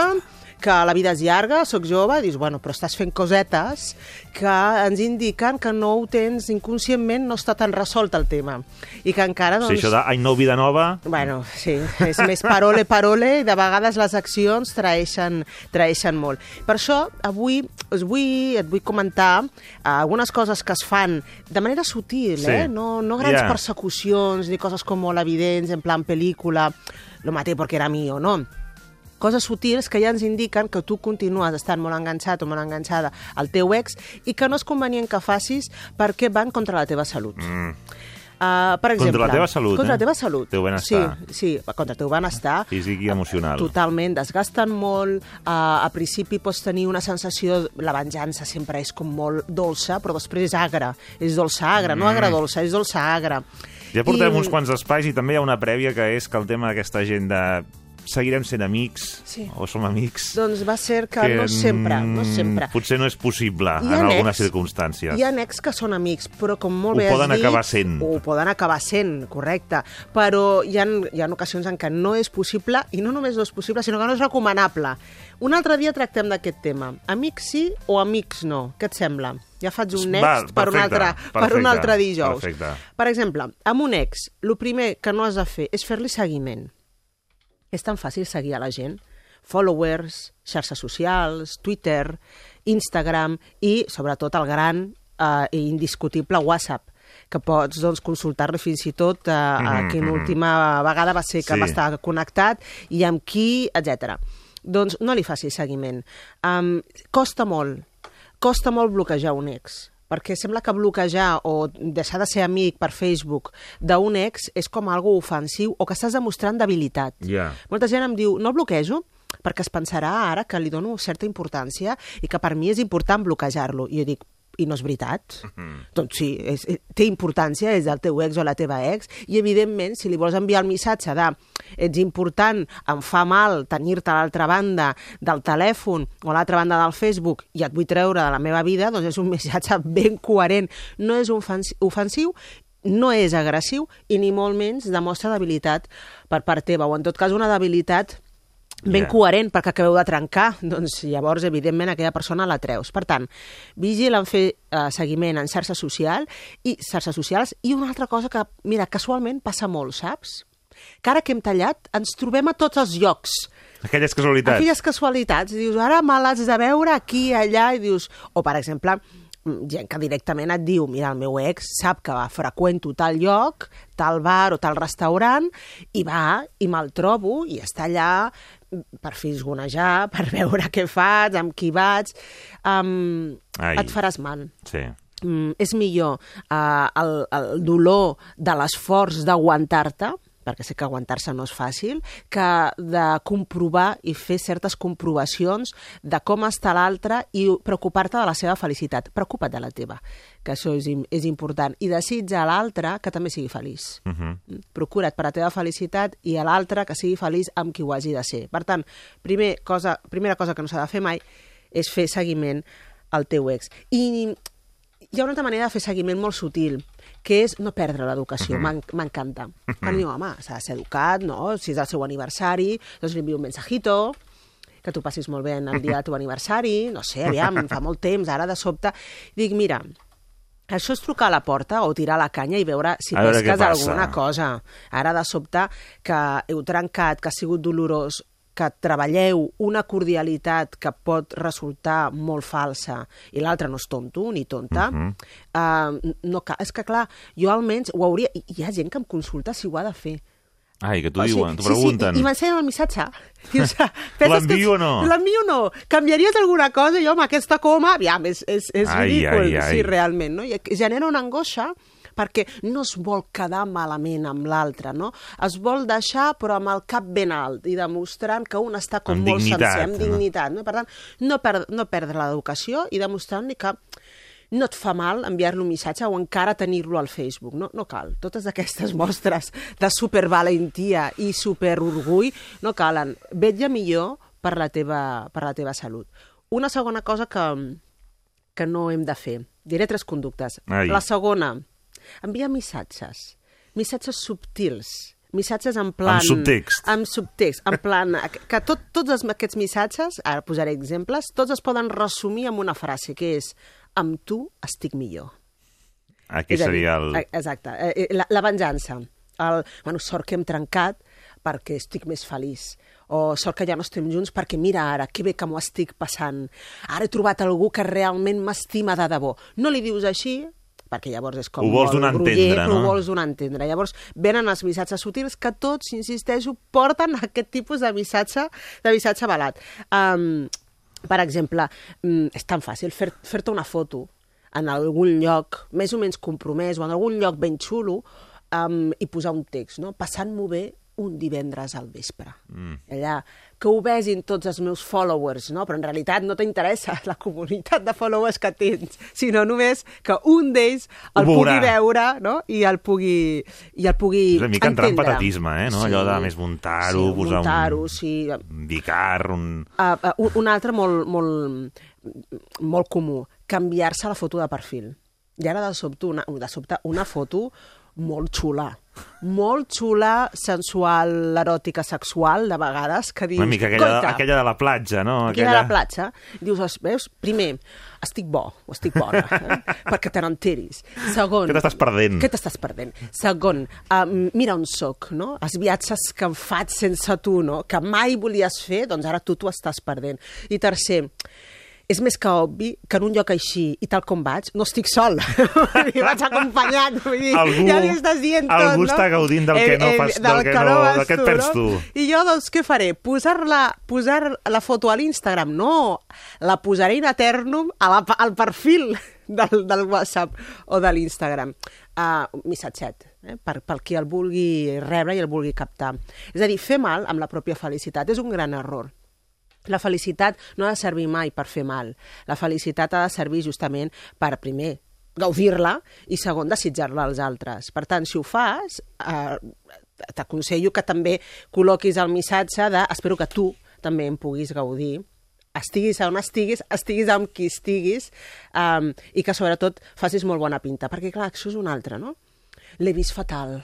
que la vida és llarga, sóc jove, dius, bueno, però estàs fent cosetes que ens indiquen que no ho tens inconscientment, no està tan resolt el tema. I que encara, O doncs... sigui, això de any nou, vida nova... Bueno, sí, és més parole, parole, i de vegades les accions traeixen, traeixen molt. Per això, avui us vull, et vull comentar eh, algunes coses que es fan de manera sutil, Sí. eh? no, no grans Ja. persecucions ni coses com molt evidents, en plan pel·lícula, lo maté porque era mío, no? Coses sutils que ja ens indiquen que tu continues estant molt enganxat o molt enganxada al teu ex i que no és convenient que facis perquè van contra la teva salut. Mm. Uh, per exemple, Contra la teva salut, Contra eh? la teva salut. Teu benestar. Sí, sí, contra el teu benestar. Físic i emocional. Totalment, desgasten molt, uh, a principi pots tenir una sensació, la venjança sempre és com molt dolça, però després és agra, és dolça agra, no Mm. agra dolça, és dolça agra. Ja portem I- uns quants espais i també hi ha una prèvia que és que el tema d'aquesta gent de seguirem sent amics Sí. o som amics Doncs va ser que, no sempre, no mm, sempre. potser no és possible Hi en ha algunes ex- circumstàncies. Hi ha ex que són amics, però com molt Ho bé has poden dit... acabar sent. Ho poden acabar sent, correcte. Però hi ha, hi ha ocasions en què no és possible, i no només no és possible, sinó que no és recomanable. Un altre dia tractem d'aquest tema. Amics sí o amics no? Què et sembla? Ja faig un next Val, per, un perfecte, altre, per un perfecte, altre dijous. perfecte. Per exemple, amb un ex, el primer que no has de fer és fer-li seguiment. És tan fàcil seguir a la gent. Followers, xarxes socials, Twitter, Instagram i, sobretot, el gran eh, i indiscutible WhatsApp que pots doncs, consultar-lo fins i tot eh, a Mhm, quina mhm. última vegada va ser que Sí. va estar connectat i amb qui, etc. Doncs no li facis seguiment. Um, costa molt, costa molt bloquejar un ex perquè sembla que bloquejar o deixar de ser amic per Facebook d'un ex és com algo ofensiu o que estàs demostrant debilitat. Ja. Molta gent em diu, no el bloquejo perquè es pensarà ara que li dono certa importància i que per mi és important bloquejar-lo. I jo dic, i no és veritat? Doncs sí, és, és, té importància, és del teu ex o la teva ex, i evidentment, si li vols enviar el missatge de ets important, em fa mal tenir-te a l'altra banda del telèfon o a l'altra banda del Facebook i et vull treure de la meva vida, doncs és un missatge ben coherent. No és ofensi- ofensiu, no és agressiu i ni molt menys demostra debilitat per part teva, o en tot cas una debilitat ben Ja. coherent perquè acabeu de trencar, doncs llavors, evidentment, aquella persona la treus. Per tant, vigila en fer eh, seguiment en xarxa social i xarxes socials i una altra cosa que, mira, casualment passa molt, saps? Que ara que hem tallat ens trobem a tots els llocs. Aquelles casualitats. Aquelles casualitats. Dius, ara me l'has de veure aquí, allà, i dius... O, per exemple, gent que directament et diu mira, el meu ex sap que va, freqüento tal lloc, tal bar o tal restaurant, i va, i me'l trobo, i està allà per fisgonejar, per veure què faig, amb qui vaig... Um, Ai. et faràs mal Sí. mm, és millor uh, el, el dolor de l'esforç d'aguantar-te, perquè sé que aguantar-se no és fàcil, que de comprovar i fer certes comprovacions de com està l'altre i preocupar-te de la seva felicitat. Preocupa't de la teva, que això és, és important. I desitja a l'altre que també sigui feliç. Uh -huh. Procura't per la teva felicitat i a l'altre que sigui feliç amb qui ho hagi de ser. Per tant, primer cosa, primera cosa que no s'ha de fer mai és fer seguiment al teu ex. I hi ha una altra manera de fer seguiment molt sutil, que és no perdre l'educació. Mhm. M'en- M'encanta. Quan diu, home, s'ha de ser educat, no? Si és el seu aniversari, doncs li envio un mensajito, que tu passis molt bé en el dia del teu aniversari, no sé, aviam, fa molt temps, ara de sobte... Dic, mira, això és trucar a la porta o tirar la canya i veure si veure pesques alguna cosa. Ara de sobte que heu trencat, que ha sigut dolorós, que treballeu una cordialitat que pot resultar molt falsa i l'altre no és tonto ni tonta, Mhm. uh, no és que clar, jo almenys ho hauria... Hi ha gent que em consulta si ho ha de fer. Ai, que t'ho O sigui, diuen, t'ho sí, pregunten. Sí, i, i m'ensenyen el missatge. Penses que- L'envio o no? L'envio o no? Canviaries alguna cosa? Jo amb aquesta coma, aviam, és, és, és Ai, ridícul, ai, ai. sí, realment, no? I genera una angoixa perquè no es vol quedar malament amb l'altre, no? Es vol deixar, però amb el cap ben alt i demostrant que un està com Amb molt dignitat, sencer, amb no? dignitat, no? Per tant, no, per, no perdre l'educació i demostrant-li que no et fa mal enviar-li un missatge o encara tenir-lo al Facebook. No, no cal. Totes aquestes mostres de supervalentia i superorgull no calen. Vetlla millor per la teva, per la teva salut. Una segona cosa que, que no hem de fer. Diré tres conductes. Ai. La segona, enviar missatges. Missatges subtils. Missatges en plan... Amb subtext. Amb subtext. En plan, que- tot, tots aquests missatges, ara posaré exemples, tots es poden resumir amb una frase, que és amb tu estic millor. Aquí És a dir, seria el... eh, Exacte. Eh, eh, La, la venjança. El, bueno, sort que hem trencat perquè estic més feliç. O sort que ja no estem junts perquè mira ara, que bé que m'ho estic passant. Ara he trobat algú que realment m'estima de debò. No li dius així, perquè llavors és com Ho vols donar a entendre, no? Ho vols donar a entendre. Llavors venen els missatges sutils que tots, insisteixo, porten aquest tipus de missatge, de missatge balat. Um, per exemple, mm, és tan fàcil fer- fer-te una foto en algun lloc més o menys compromès o en algun lloc ben xulo um, i posar un text, no? Passant-m'ho bé un divendres al vespre. Mm. Allà, que ho vesin tots els meus followers, no? Però en realitat no t'interessa la comunitat de followers que tens, sinó només que un d'ells el pugui veure, no? I el pugui, i el pugui És una mica entrar en entendre. patatisme, eh? No? Allò de més muntar-ho, sí, posar muntar-ho, un... sí. un vicar, un... Uh, uh, un altre molt, molt, molt comú, canviar-se la foto de perfil. I ara de sobte una, de sobte una foto molt xula. Molt xula, sensual, eròtica, sexual, de vegades, que dius... Una mica aquella, "Coita, aquella de la platja, no? Aquella de la platja. Dius, "Es- veus, primer, estic bo, o estic bona, eh? perquè te n'enteris. Segon... Què t'estàs perdent? Què t'estàs perdent? Segon, um, mira on sóc, no? Els viatges que faig sense tu, no? Que mai volies fer, doncs ara tu t'ho estàs perdent. I tercer, és més que obvi que en un lloc així, i tal com vaig, no estic sol. I vaig acompanyat. Vull dir, Algú- ja li estàs dient tot, algú no? està gaudint del que no fas- del que no- vas del que et tu, perds no? tu. I jo, doncs, què faré? Posar-la posar la foto a l'Instagram? No, la posaré in eternum a la, al perfil del, del WhatsApp o de l'Instagram. Uh, missatget, eh? per, per qui el vulgui rebre i el vulgui captar. És a dir, fer mal amb la pròpia felicitat és un gran error. La felicitat no ha de servir mai per fer mal. La felicitat ha de servir justament per, primer, gaudir-la i, segon, desitjar-la als altres. Per tant, si ho fas, eh, t'aconsello que també col·loquis el missatge de espero que tu també en puguis gaudir estiguis on estiguis, estiguis amb qui estiguis um, i que sobretot facis molt bona pinta, perquè clar, això és un altre, no? L'he vist fatal.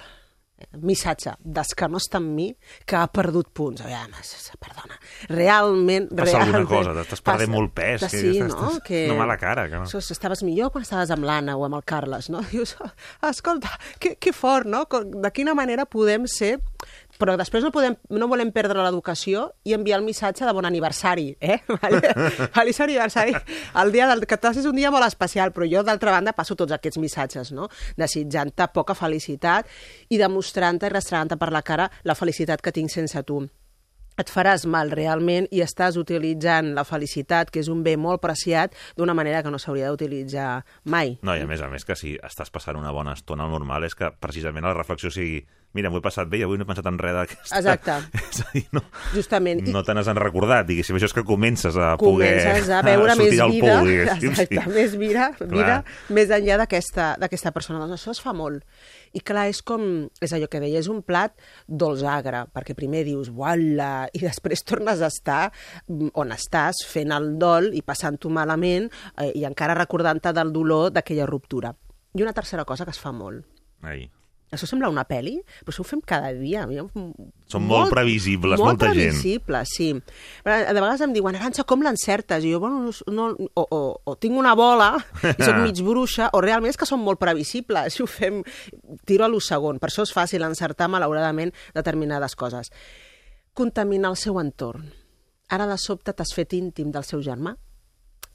Missatge, des que no està amb mi, que ha perdut punts. Aviam, perdona, realment... Passa alguna realment, cosa, t'estàs perdent molt pes, Que sí, no? Que... no mala cara, que no. Això, estaves millor quan estaves amb l'Anna o amb el Carles, no? Dius, escolta, que, que fort, no? De quina manera podem ser... Però després no, podem, no volem perdre l'educació i enviar el missatge de bon aniversari, eh? Vale? Feliç aniversari. El dia del que és un dia molt especial, però jo, d'altra banda, passo tots aquests missatges, no? Desitjant-te poca felicitat i demostrant-te i restregant-te per la cara la felicitat que tinc sense tu et faràs mal realment i estàs utilitzant la felicitat, que és un bé molt preciat, d'una manera que no s'hauria d'utilitzar mai. No, i a més a més que si estàs passant una bona estona al normal és que precisament la reflexió sigui mira, m'ho he passat bé i avui no he pensat en res d'aquesta... Exacte. És a dir, no, Justament. No te n'has recordat, diguéssim. Això és que comences a poder comences a veure sortir més vida, diguéssim. exacte, sí. més vida, vida més enllà d'aquesta persona. Doncs això es fa molt. I clar, és com, és allò que deia, és un plat dolç agre, perquè primer dius, uala, i després tornes a estar mm, on estàs, fent el dol i passant-ho malament eh, i encara recordant-te del dolor d'aquella ruptura. I una tercera cosa que es fa molt. Ai. Això sembla una pel·li, però això ho fem cada dia. Són molt previsibles, molt molta gent. previsibles, sí. De vegades em diuen, Arantxa, com l'encertes? I jo, bueno, no, o, o, o tinc una bola i soc mig bruixa, o realment és que són molt previsibles i ho fem, tiro a lo segon. Per això és fàcil encertar, malauradament, determinades coses. Contaminar el seu entorn. Ara de sobte t'has fet íntim del seu germà,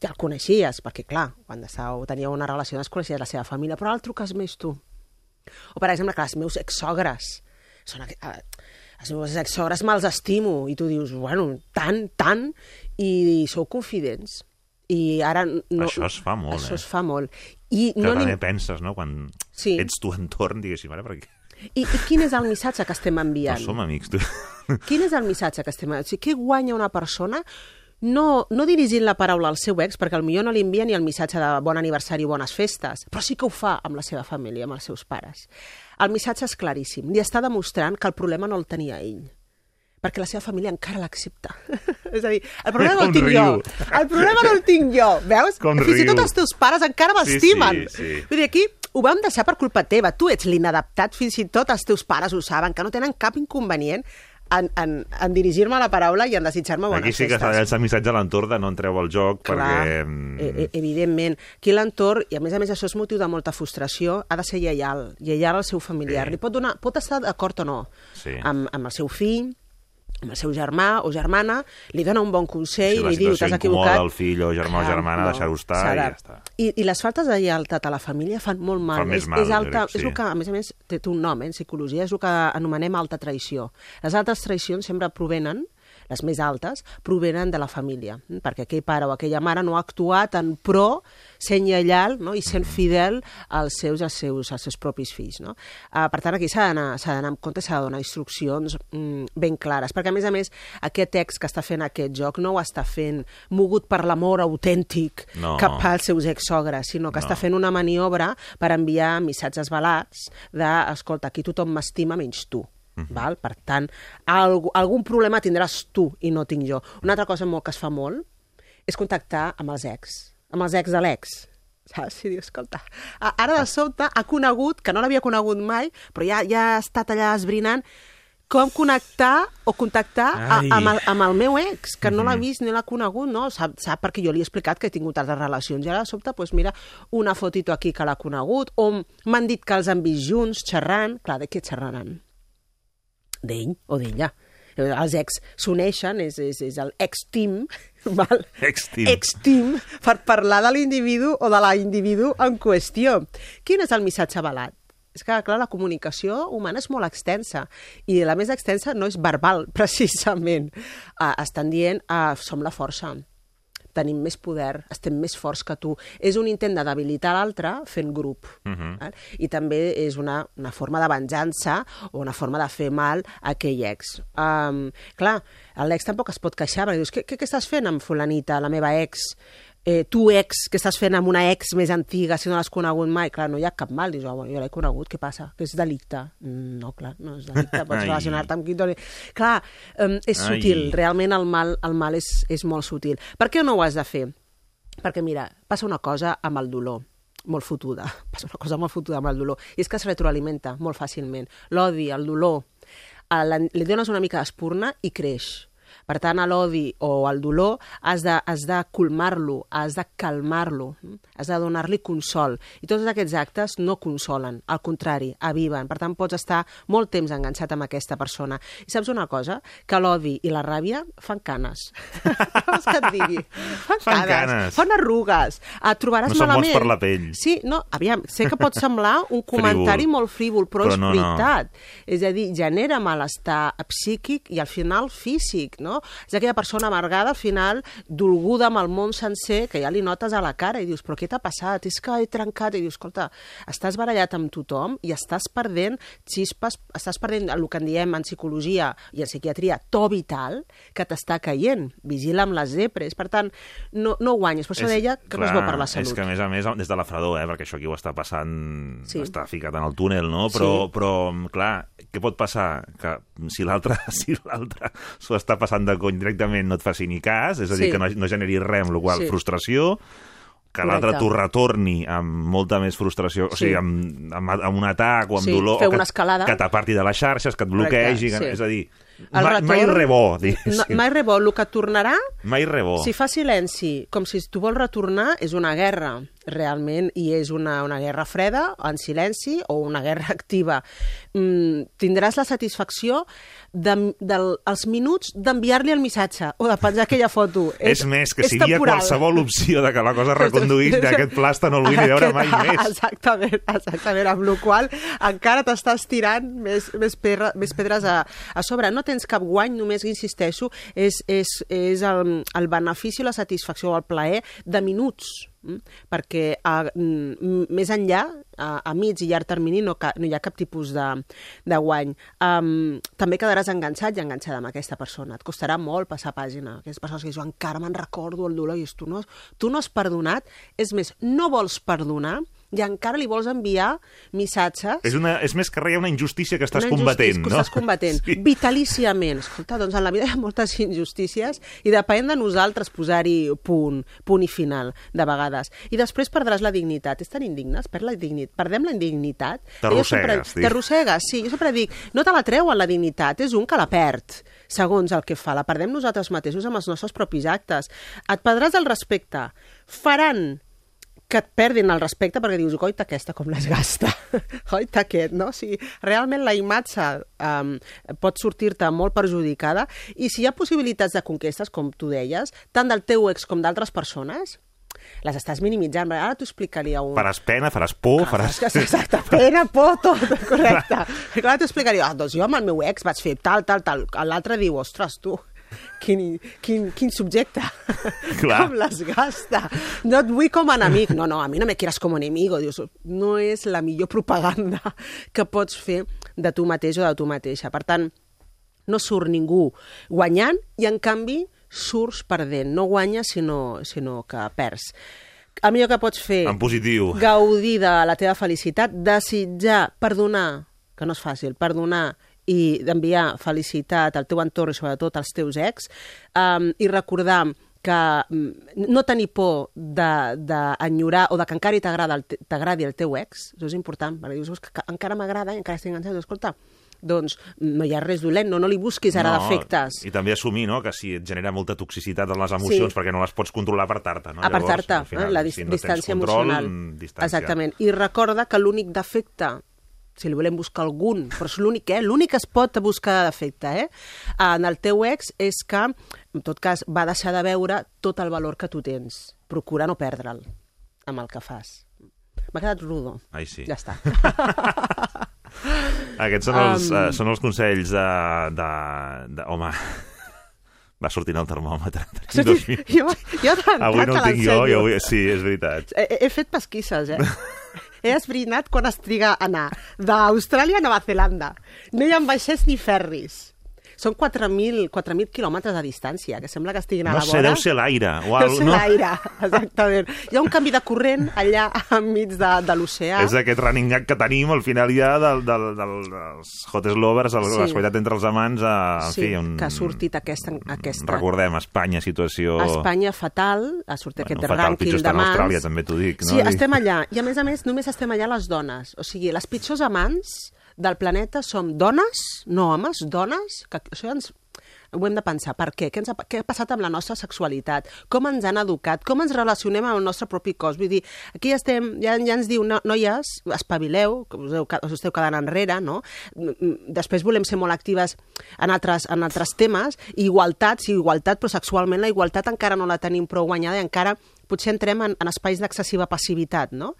ja el coneixies, perquè clar, quan estàveu, teníeu una relació es coneixies la seva família, però ara el truques més tu. O, per exemple, que els meus exsogres són, a- els meus exsogres me'ls estimo, i tu dius, bueno, tant, tant, i, sou confidents. I ara... No, Això es fa molt, Això eh? es fa molt. I, Que no també penses, no?, quan Sí. ets tu entorn, diguéssim, ara, perquè I, I quin és el missatge que estem no enviant? som amics, tu. Quin és el missatge que estem... O sigui, què guanya una persona no, no dirigint la paraula al seu ex, perquè al millor no li envia ni el missatge de bon aniversari i bones festes, però sí que ho fa amb la seva família, amb els seus pares. El missatge és claríssim. Li està demostrant que el problema no el tenia ell perquè la seva família encara l'accepta. és a dir, el problema no el tinc jo. riu. El problema no el tinc jo, veus? Com Fins i tot riu. els teus pares encara Sí, m'estimen. sí, sí. Vull dir, aquí ho vam deixar per culpa teva. Tu ets l'inadaptat, fins i tot els teus pares ho saben, que no tenen cap inconvenient en, en, en dirigir-me la paraula i en desitjar-me bones Aquí sí que s'ha de llançar missatge a l'entorn de no entreu al joc, Clar, perquè... mm, e e evidentment. Aquí l'entorn, i a més a més això és motiu de molta frustració, ha de ser lleial, lleial al seu familiar. Sí. Li pot, donar, pot estar d'acord o no Sí. amb, amb el seu fill, amb el seu germà o germana, li dona un bon consell, Si la li diu, t'has equivocat... el fill o germà o germana, deixar-ho estar i ja està. I, I les faltes de lleialtat a la família fan molt mal. Fan és, mal, és, alta, crec, és el sí. que, a més a més, té, un nom, eh, en psicologia, és el que anomenem alta traïció. Les altes traïcions sempre provenen les més altes, provenen de la família, mm, perquè aquell pare o aquella mare no ha actuat en pro, sent lleial no? i sent fidel als seus, als seus, als seus propis fills. No? Uh, per tant, aquí s'ha d'anar amb compte, s'ha de donar instruccions mm, ben clares, perquè a més a més aquest ex que està fent aquest joc no ho està fent mogut per l'amor autèntic No. cap als seus exsogres, sinó que No. està fent una maniobra per enviar missatges balats de, escolta, aquí tothom m'estima menys tu. Mhm. Val? Per tant, alg algun problema tindràs tu i no tinc jo. Una altra cosa molt que es fa molt és contactar amb els ex, amb els ex de l'ex. Saps? Si dius, escolta, ara de sobte ha conegut, que no l'havia conegut mai, però ja, ja ha estat allà esbrinant com connectar o contactar a, amb, el, amb el meu ex, que no l'ha Mhm. vist ni l'ha conegut, no? Sap, sap perquè jo li he explicat que he tingut altres relacions. I ara de sobte, doncs mira, una fotito aquí que l'ha conegut, o m'han dit que els han vist junts, xerrant. Clar, de què xerraran? D'ell o d'ella. Els ex s'uneixen, és, és, és el ex-team, val? Ex-team. ex-team, per parlar de l'individu o de la individu en qüestió. Quin és el missatge avalat? És que, clar, la comunicació humana és molt extensa i la més extensa no és verbal, precisament. Uh, estan dient, uh, som la força, tenim més poder, estem més forts que tu. És un intent de debilitar l'altre fent grup. Mhm. val? I també és una, una forma de venjança o una forma de fer mal a aquell ex. Um, clar, l'ex tampoc es pot queixar, perquè dius, què, què, què estàs fent amb fulanita, la meva ex? Eh, tu ex, què estàs fent amb una ex més antiga si no l'has conegut mai? Clar, no hi ha cap mal. Dius, jo l'he conegut, què passa? Que és delicte? Mm, No, clar, no és delicte, pots relacionar-te amb qui doni... Clar, um, és Ai. sutil, realment el mal, el mal és, és molt sutil. Per què no ho has de fer? Perquè, mira, passa una cosa amb el dolor molt fotuda, passa una cosa molt fotuda amb el dolor, i és que es retroalimenta molt fàcilment. L'odi, el dolor, la, li dones una mica d'espurna i creix. Per tant, a l'odi o al dolor has de, has de colmar-lo, has de calmar-lo, mm? has de donar-li consol. I tots aquests actes no consolen, al contrari, aviven. Per tant, pots estar molt temps enganxat amb aquesta persona. I saps una cosa? Que l'odi i la ràbia fan canes. Vols que et digui? Fan, Fan canes. Fan arrugues. Et trobaràs No malament. per la pell. Sí, no, aviam, sé que pot semblar un comentari Frívol. molt frívol, però, Però és no, no. veritat. És a dir, genera malestar psíquic i al final físic, no? És aquella persona amargada, al final, dolguda amb el món sencer, que ja li notes a la cara i dius, però què t'ha passat? És que he trencat. I dius, escolta, estàs barallat amb tothom i estàs perdent xispes, estàs perdent el que en diem en psicologia i en psiquiatria, to vital, que t'està caient. Vigila amb les depres. Per tant, no, no guanyes. Per això deia que no és bo per la salut. És que, a més a més, des de la fredor, eh, perquè això aquí ho està passant, Sí. sí. està ficat en el túnel, no? Però, Sí. però clar, què pot passar? Que si l'altre si l'altre s'ho està passant de cony directament no et faci ni cas, és a dir, Sí. que no, no generi res, amb la qual Sí. frustració, que l'altre t'ho retorni amb molta més frustració, o Sí. sigui, amb, amb, amb un atac o amb Sí, dolor, o que, una escalada. que t'aparti de les xarxes, que et bloquegi, Correcte, que, sí. és a dir, El mai, retorn- mai rebó, No, diguéssim. mai rebó. El que tornarà mai rebó. Si fa silenci, com si tu vols retornar, és una guerra. Realment, i és una, una guerra freda, en silenci, o una guerra activa. Mm, tindràs la satisfacció de, del, els minuts d'enviar-li el missatge o de penjar aquella foto. És, més, que si hi havia qualsevol opció de que la cosa reconduís, aquest plasta no el vull ni veure mai més. Exactament, exactament, amb la qual encara t'estàs tirant més, més, perra, més pedres a, a sobre. No tens cap guany, només insisteixo, és, és, és el, el benefici, la satisfacció o el plaer de minuts? Perquè a, mm, més enllà, a, a mig i llarg termini, no, ca, no hi ha cap tipus de, de guany. Um, també quedaràs enganxat i enganxada amb aquesta persona. Et costarà molt passar pàgina. Aquestes persones que diuen, encara me'n recordo el dolor, i tu no, tu no has perdonat. És més, no vols perdonar, i encara li vols enviar missatges... És, una, és més que res una injustícia que estàs combatent, no? que estàs combatent, sí. vitalíciament. Escolta, doncs en la vida hi ha moltes injustícies i depèn de nosaltres posar-hi punt, punt i final, de vegades. I després perdràs la dignitat. És tan indignes? Perd la dignitat. Perdem la indignitat? T'arrossegues. T'arrossegues, sí. Jo sempre dic, no te la treuen la dignitat, és un que la perd segons el que fa. La perdem nosaltres mateixos amb els nostres propis actes. Et perdràs el respecte. Faran que et perdin el respecte perquè dius, oita aquesta com les gasta, oita aquest, no? O sigui, realment la imatge um, pot sortir-te molt perjudicada i si hi ha possibilitats de conquestes, com tu deies, tant del teu ex com d'altres persones, les estàs minimitzant. Ara t'ho explicaria un... Faràs pena, faràs por, faràs... Exacte, pena, por, tot, correcte. Clar, t'ho explicaria, ah, doncs jo amb el meu ex vaig fer tal, tal, tal. L'altre diu, ostres, tu, quin, quin, quin subjecte. Clar. Com les gasta. No et vull com a enemic. No, no, a mi no me quieras com enemigo. Dius, no és la millor propaganda que pots fer de tu mateix o de tu mateixa. Per tant, no surt ningú guanyant i, en canvi, surts perdent. No guanyes, sinó, sinó que perds. El millor que pots fer... En positiu. Gaudir de la teva felicitat, desitjar, perdonar, que no és fàcil, perdonar i d'enviar felicitat al teu entorn i sobretot als teus ex um, i recordar que no tenir por d'enyorar o de que encara t'agradi el teu ex, això és important, perquè dius que encara m'agrada i encara estic enganxat, escolta, doncs no hi ha res dolent, no, no li busquis ara no, defectes. I també assumir no, que si et genera molta toxicitat en les emocions sí. perquè no les pots controlar, apartar-te. No? Apartar-te, eh? la dis si no distància control, emocional. Distància. Exactament. I recorda que l'únic defecte si li volem buscar algun, però és l'únic, eh? L'únic que es pot buscar defecte, eh? En el teu ex és que, en tot cas, va deixar de veure tot el valor que tu tens. Procura no perdre'l amb el que fas. M'ha quedat rudo. Ai, sí. Ja està. Aquests són els, um... uh, són els consells de... de, de home, va sortint el termòmetre. Sí, jo, jo avui no el tinc jo, jo avui, sí, és veritat. He, he fet pesquisses, eh? he esbrinat quan es triga a anar d'Austràlia a Nova Zelanda. No hi ha baixers ni ferris. Són 4.000 4.000 quilòmetres de distància, que sembla que estiguin a no la sé, vora. deu ser l'aire. Deu ser no? l'aire, exactament. Hi ha un canvi de corrent allà enmig de, de l'oceà. És aquest running gag que tenim al final ja del, del, del, dels Hottest Lovers, el, sí. la qualitat entre els amants, a, en sí, fi... Un... que ha sortit aquesta, aquesta... Recordem, Espanya, situació... Espanya fatal, ha sortit bueno, aquest fatal, rànquing de mans. Austràlia, també t'ho dic. No? Sí, estem allà. I a més a més, només estem allà les dones. O sigui, les pitjors amants del planeta som dones, no homes, dones, que això ja ens ho hem de pensar. Per què? Què, ens ha, què ha passat amb la nostra sexualitat? Com ens han educat? Com ens relacionem amb el nostre propi cos? Vull dir, aquí estem, ja, ja ens diu, no, noies, espavileu, que us esteu quedant enrere, no? Després volem ser molt actives en altres, en altres temes. Igualtat, sí, igualtat, però sexualment la igualtat encara no la tenim prou guanyada i encara potser entrem en, en espais d'excessiva passivitat, no?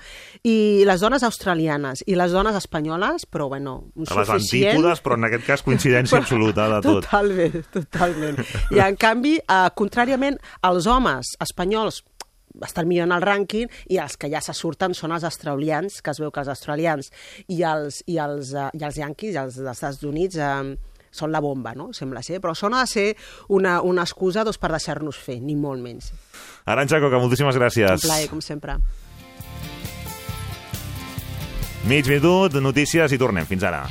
I les dones australianes i les dones espanyoles, però bueno, un a les antípodes, però en aquest cas coincidència absoluta de tot. Totalment, totalment. I en canvi, eh, contràriament, els homes espanyols estan millor en el rànquing i els que ja se surten són els australians, que es veu que els australians i els, i els, uh, i els yanquis, els dels Estats Units, eh, són la bomba, no? Sembla ser. Però ha de ser una, una excusa doncs, per deixar-nos fer, ni molt menys. Aranxa Coca, moltíssimes gràcies. Un plaer, com sempre. Mig minut, notícies i tornem. Fins ara.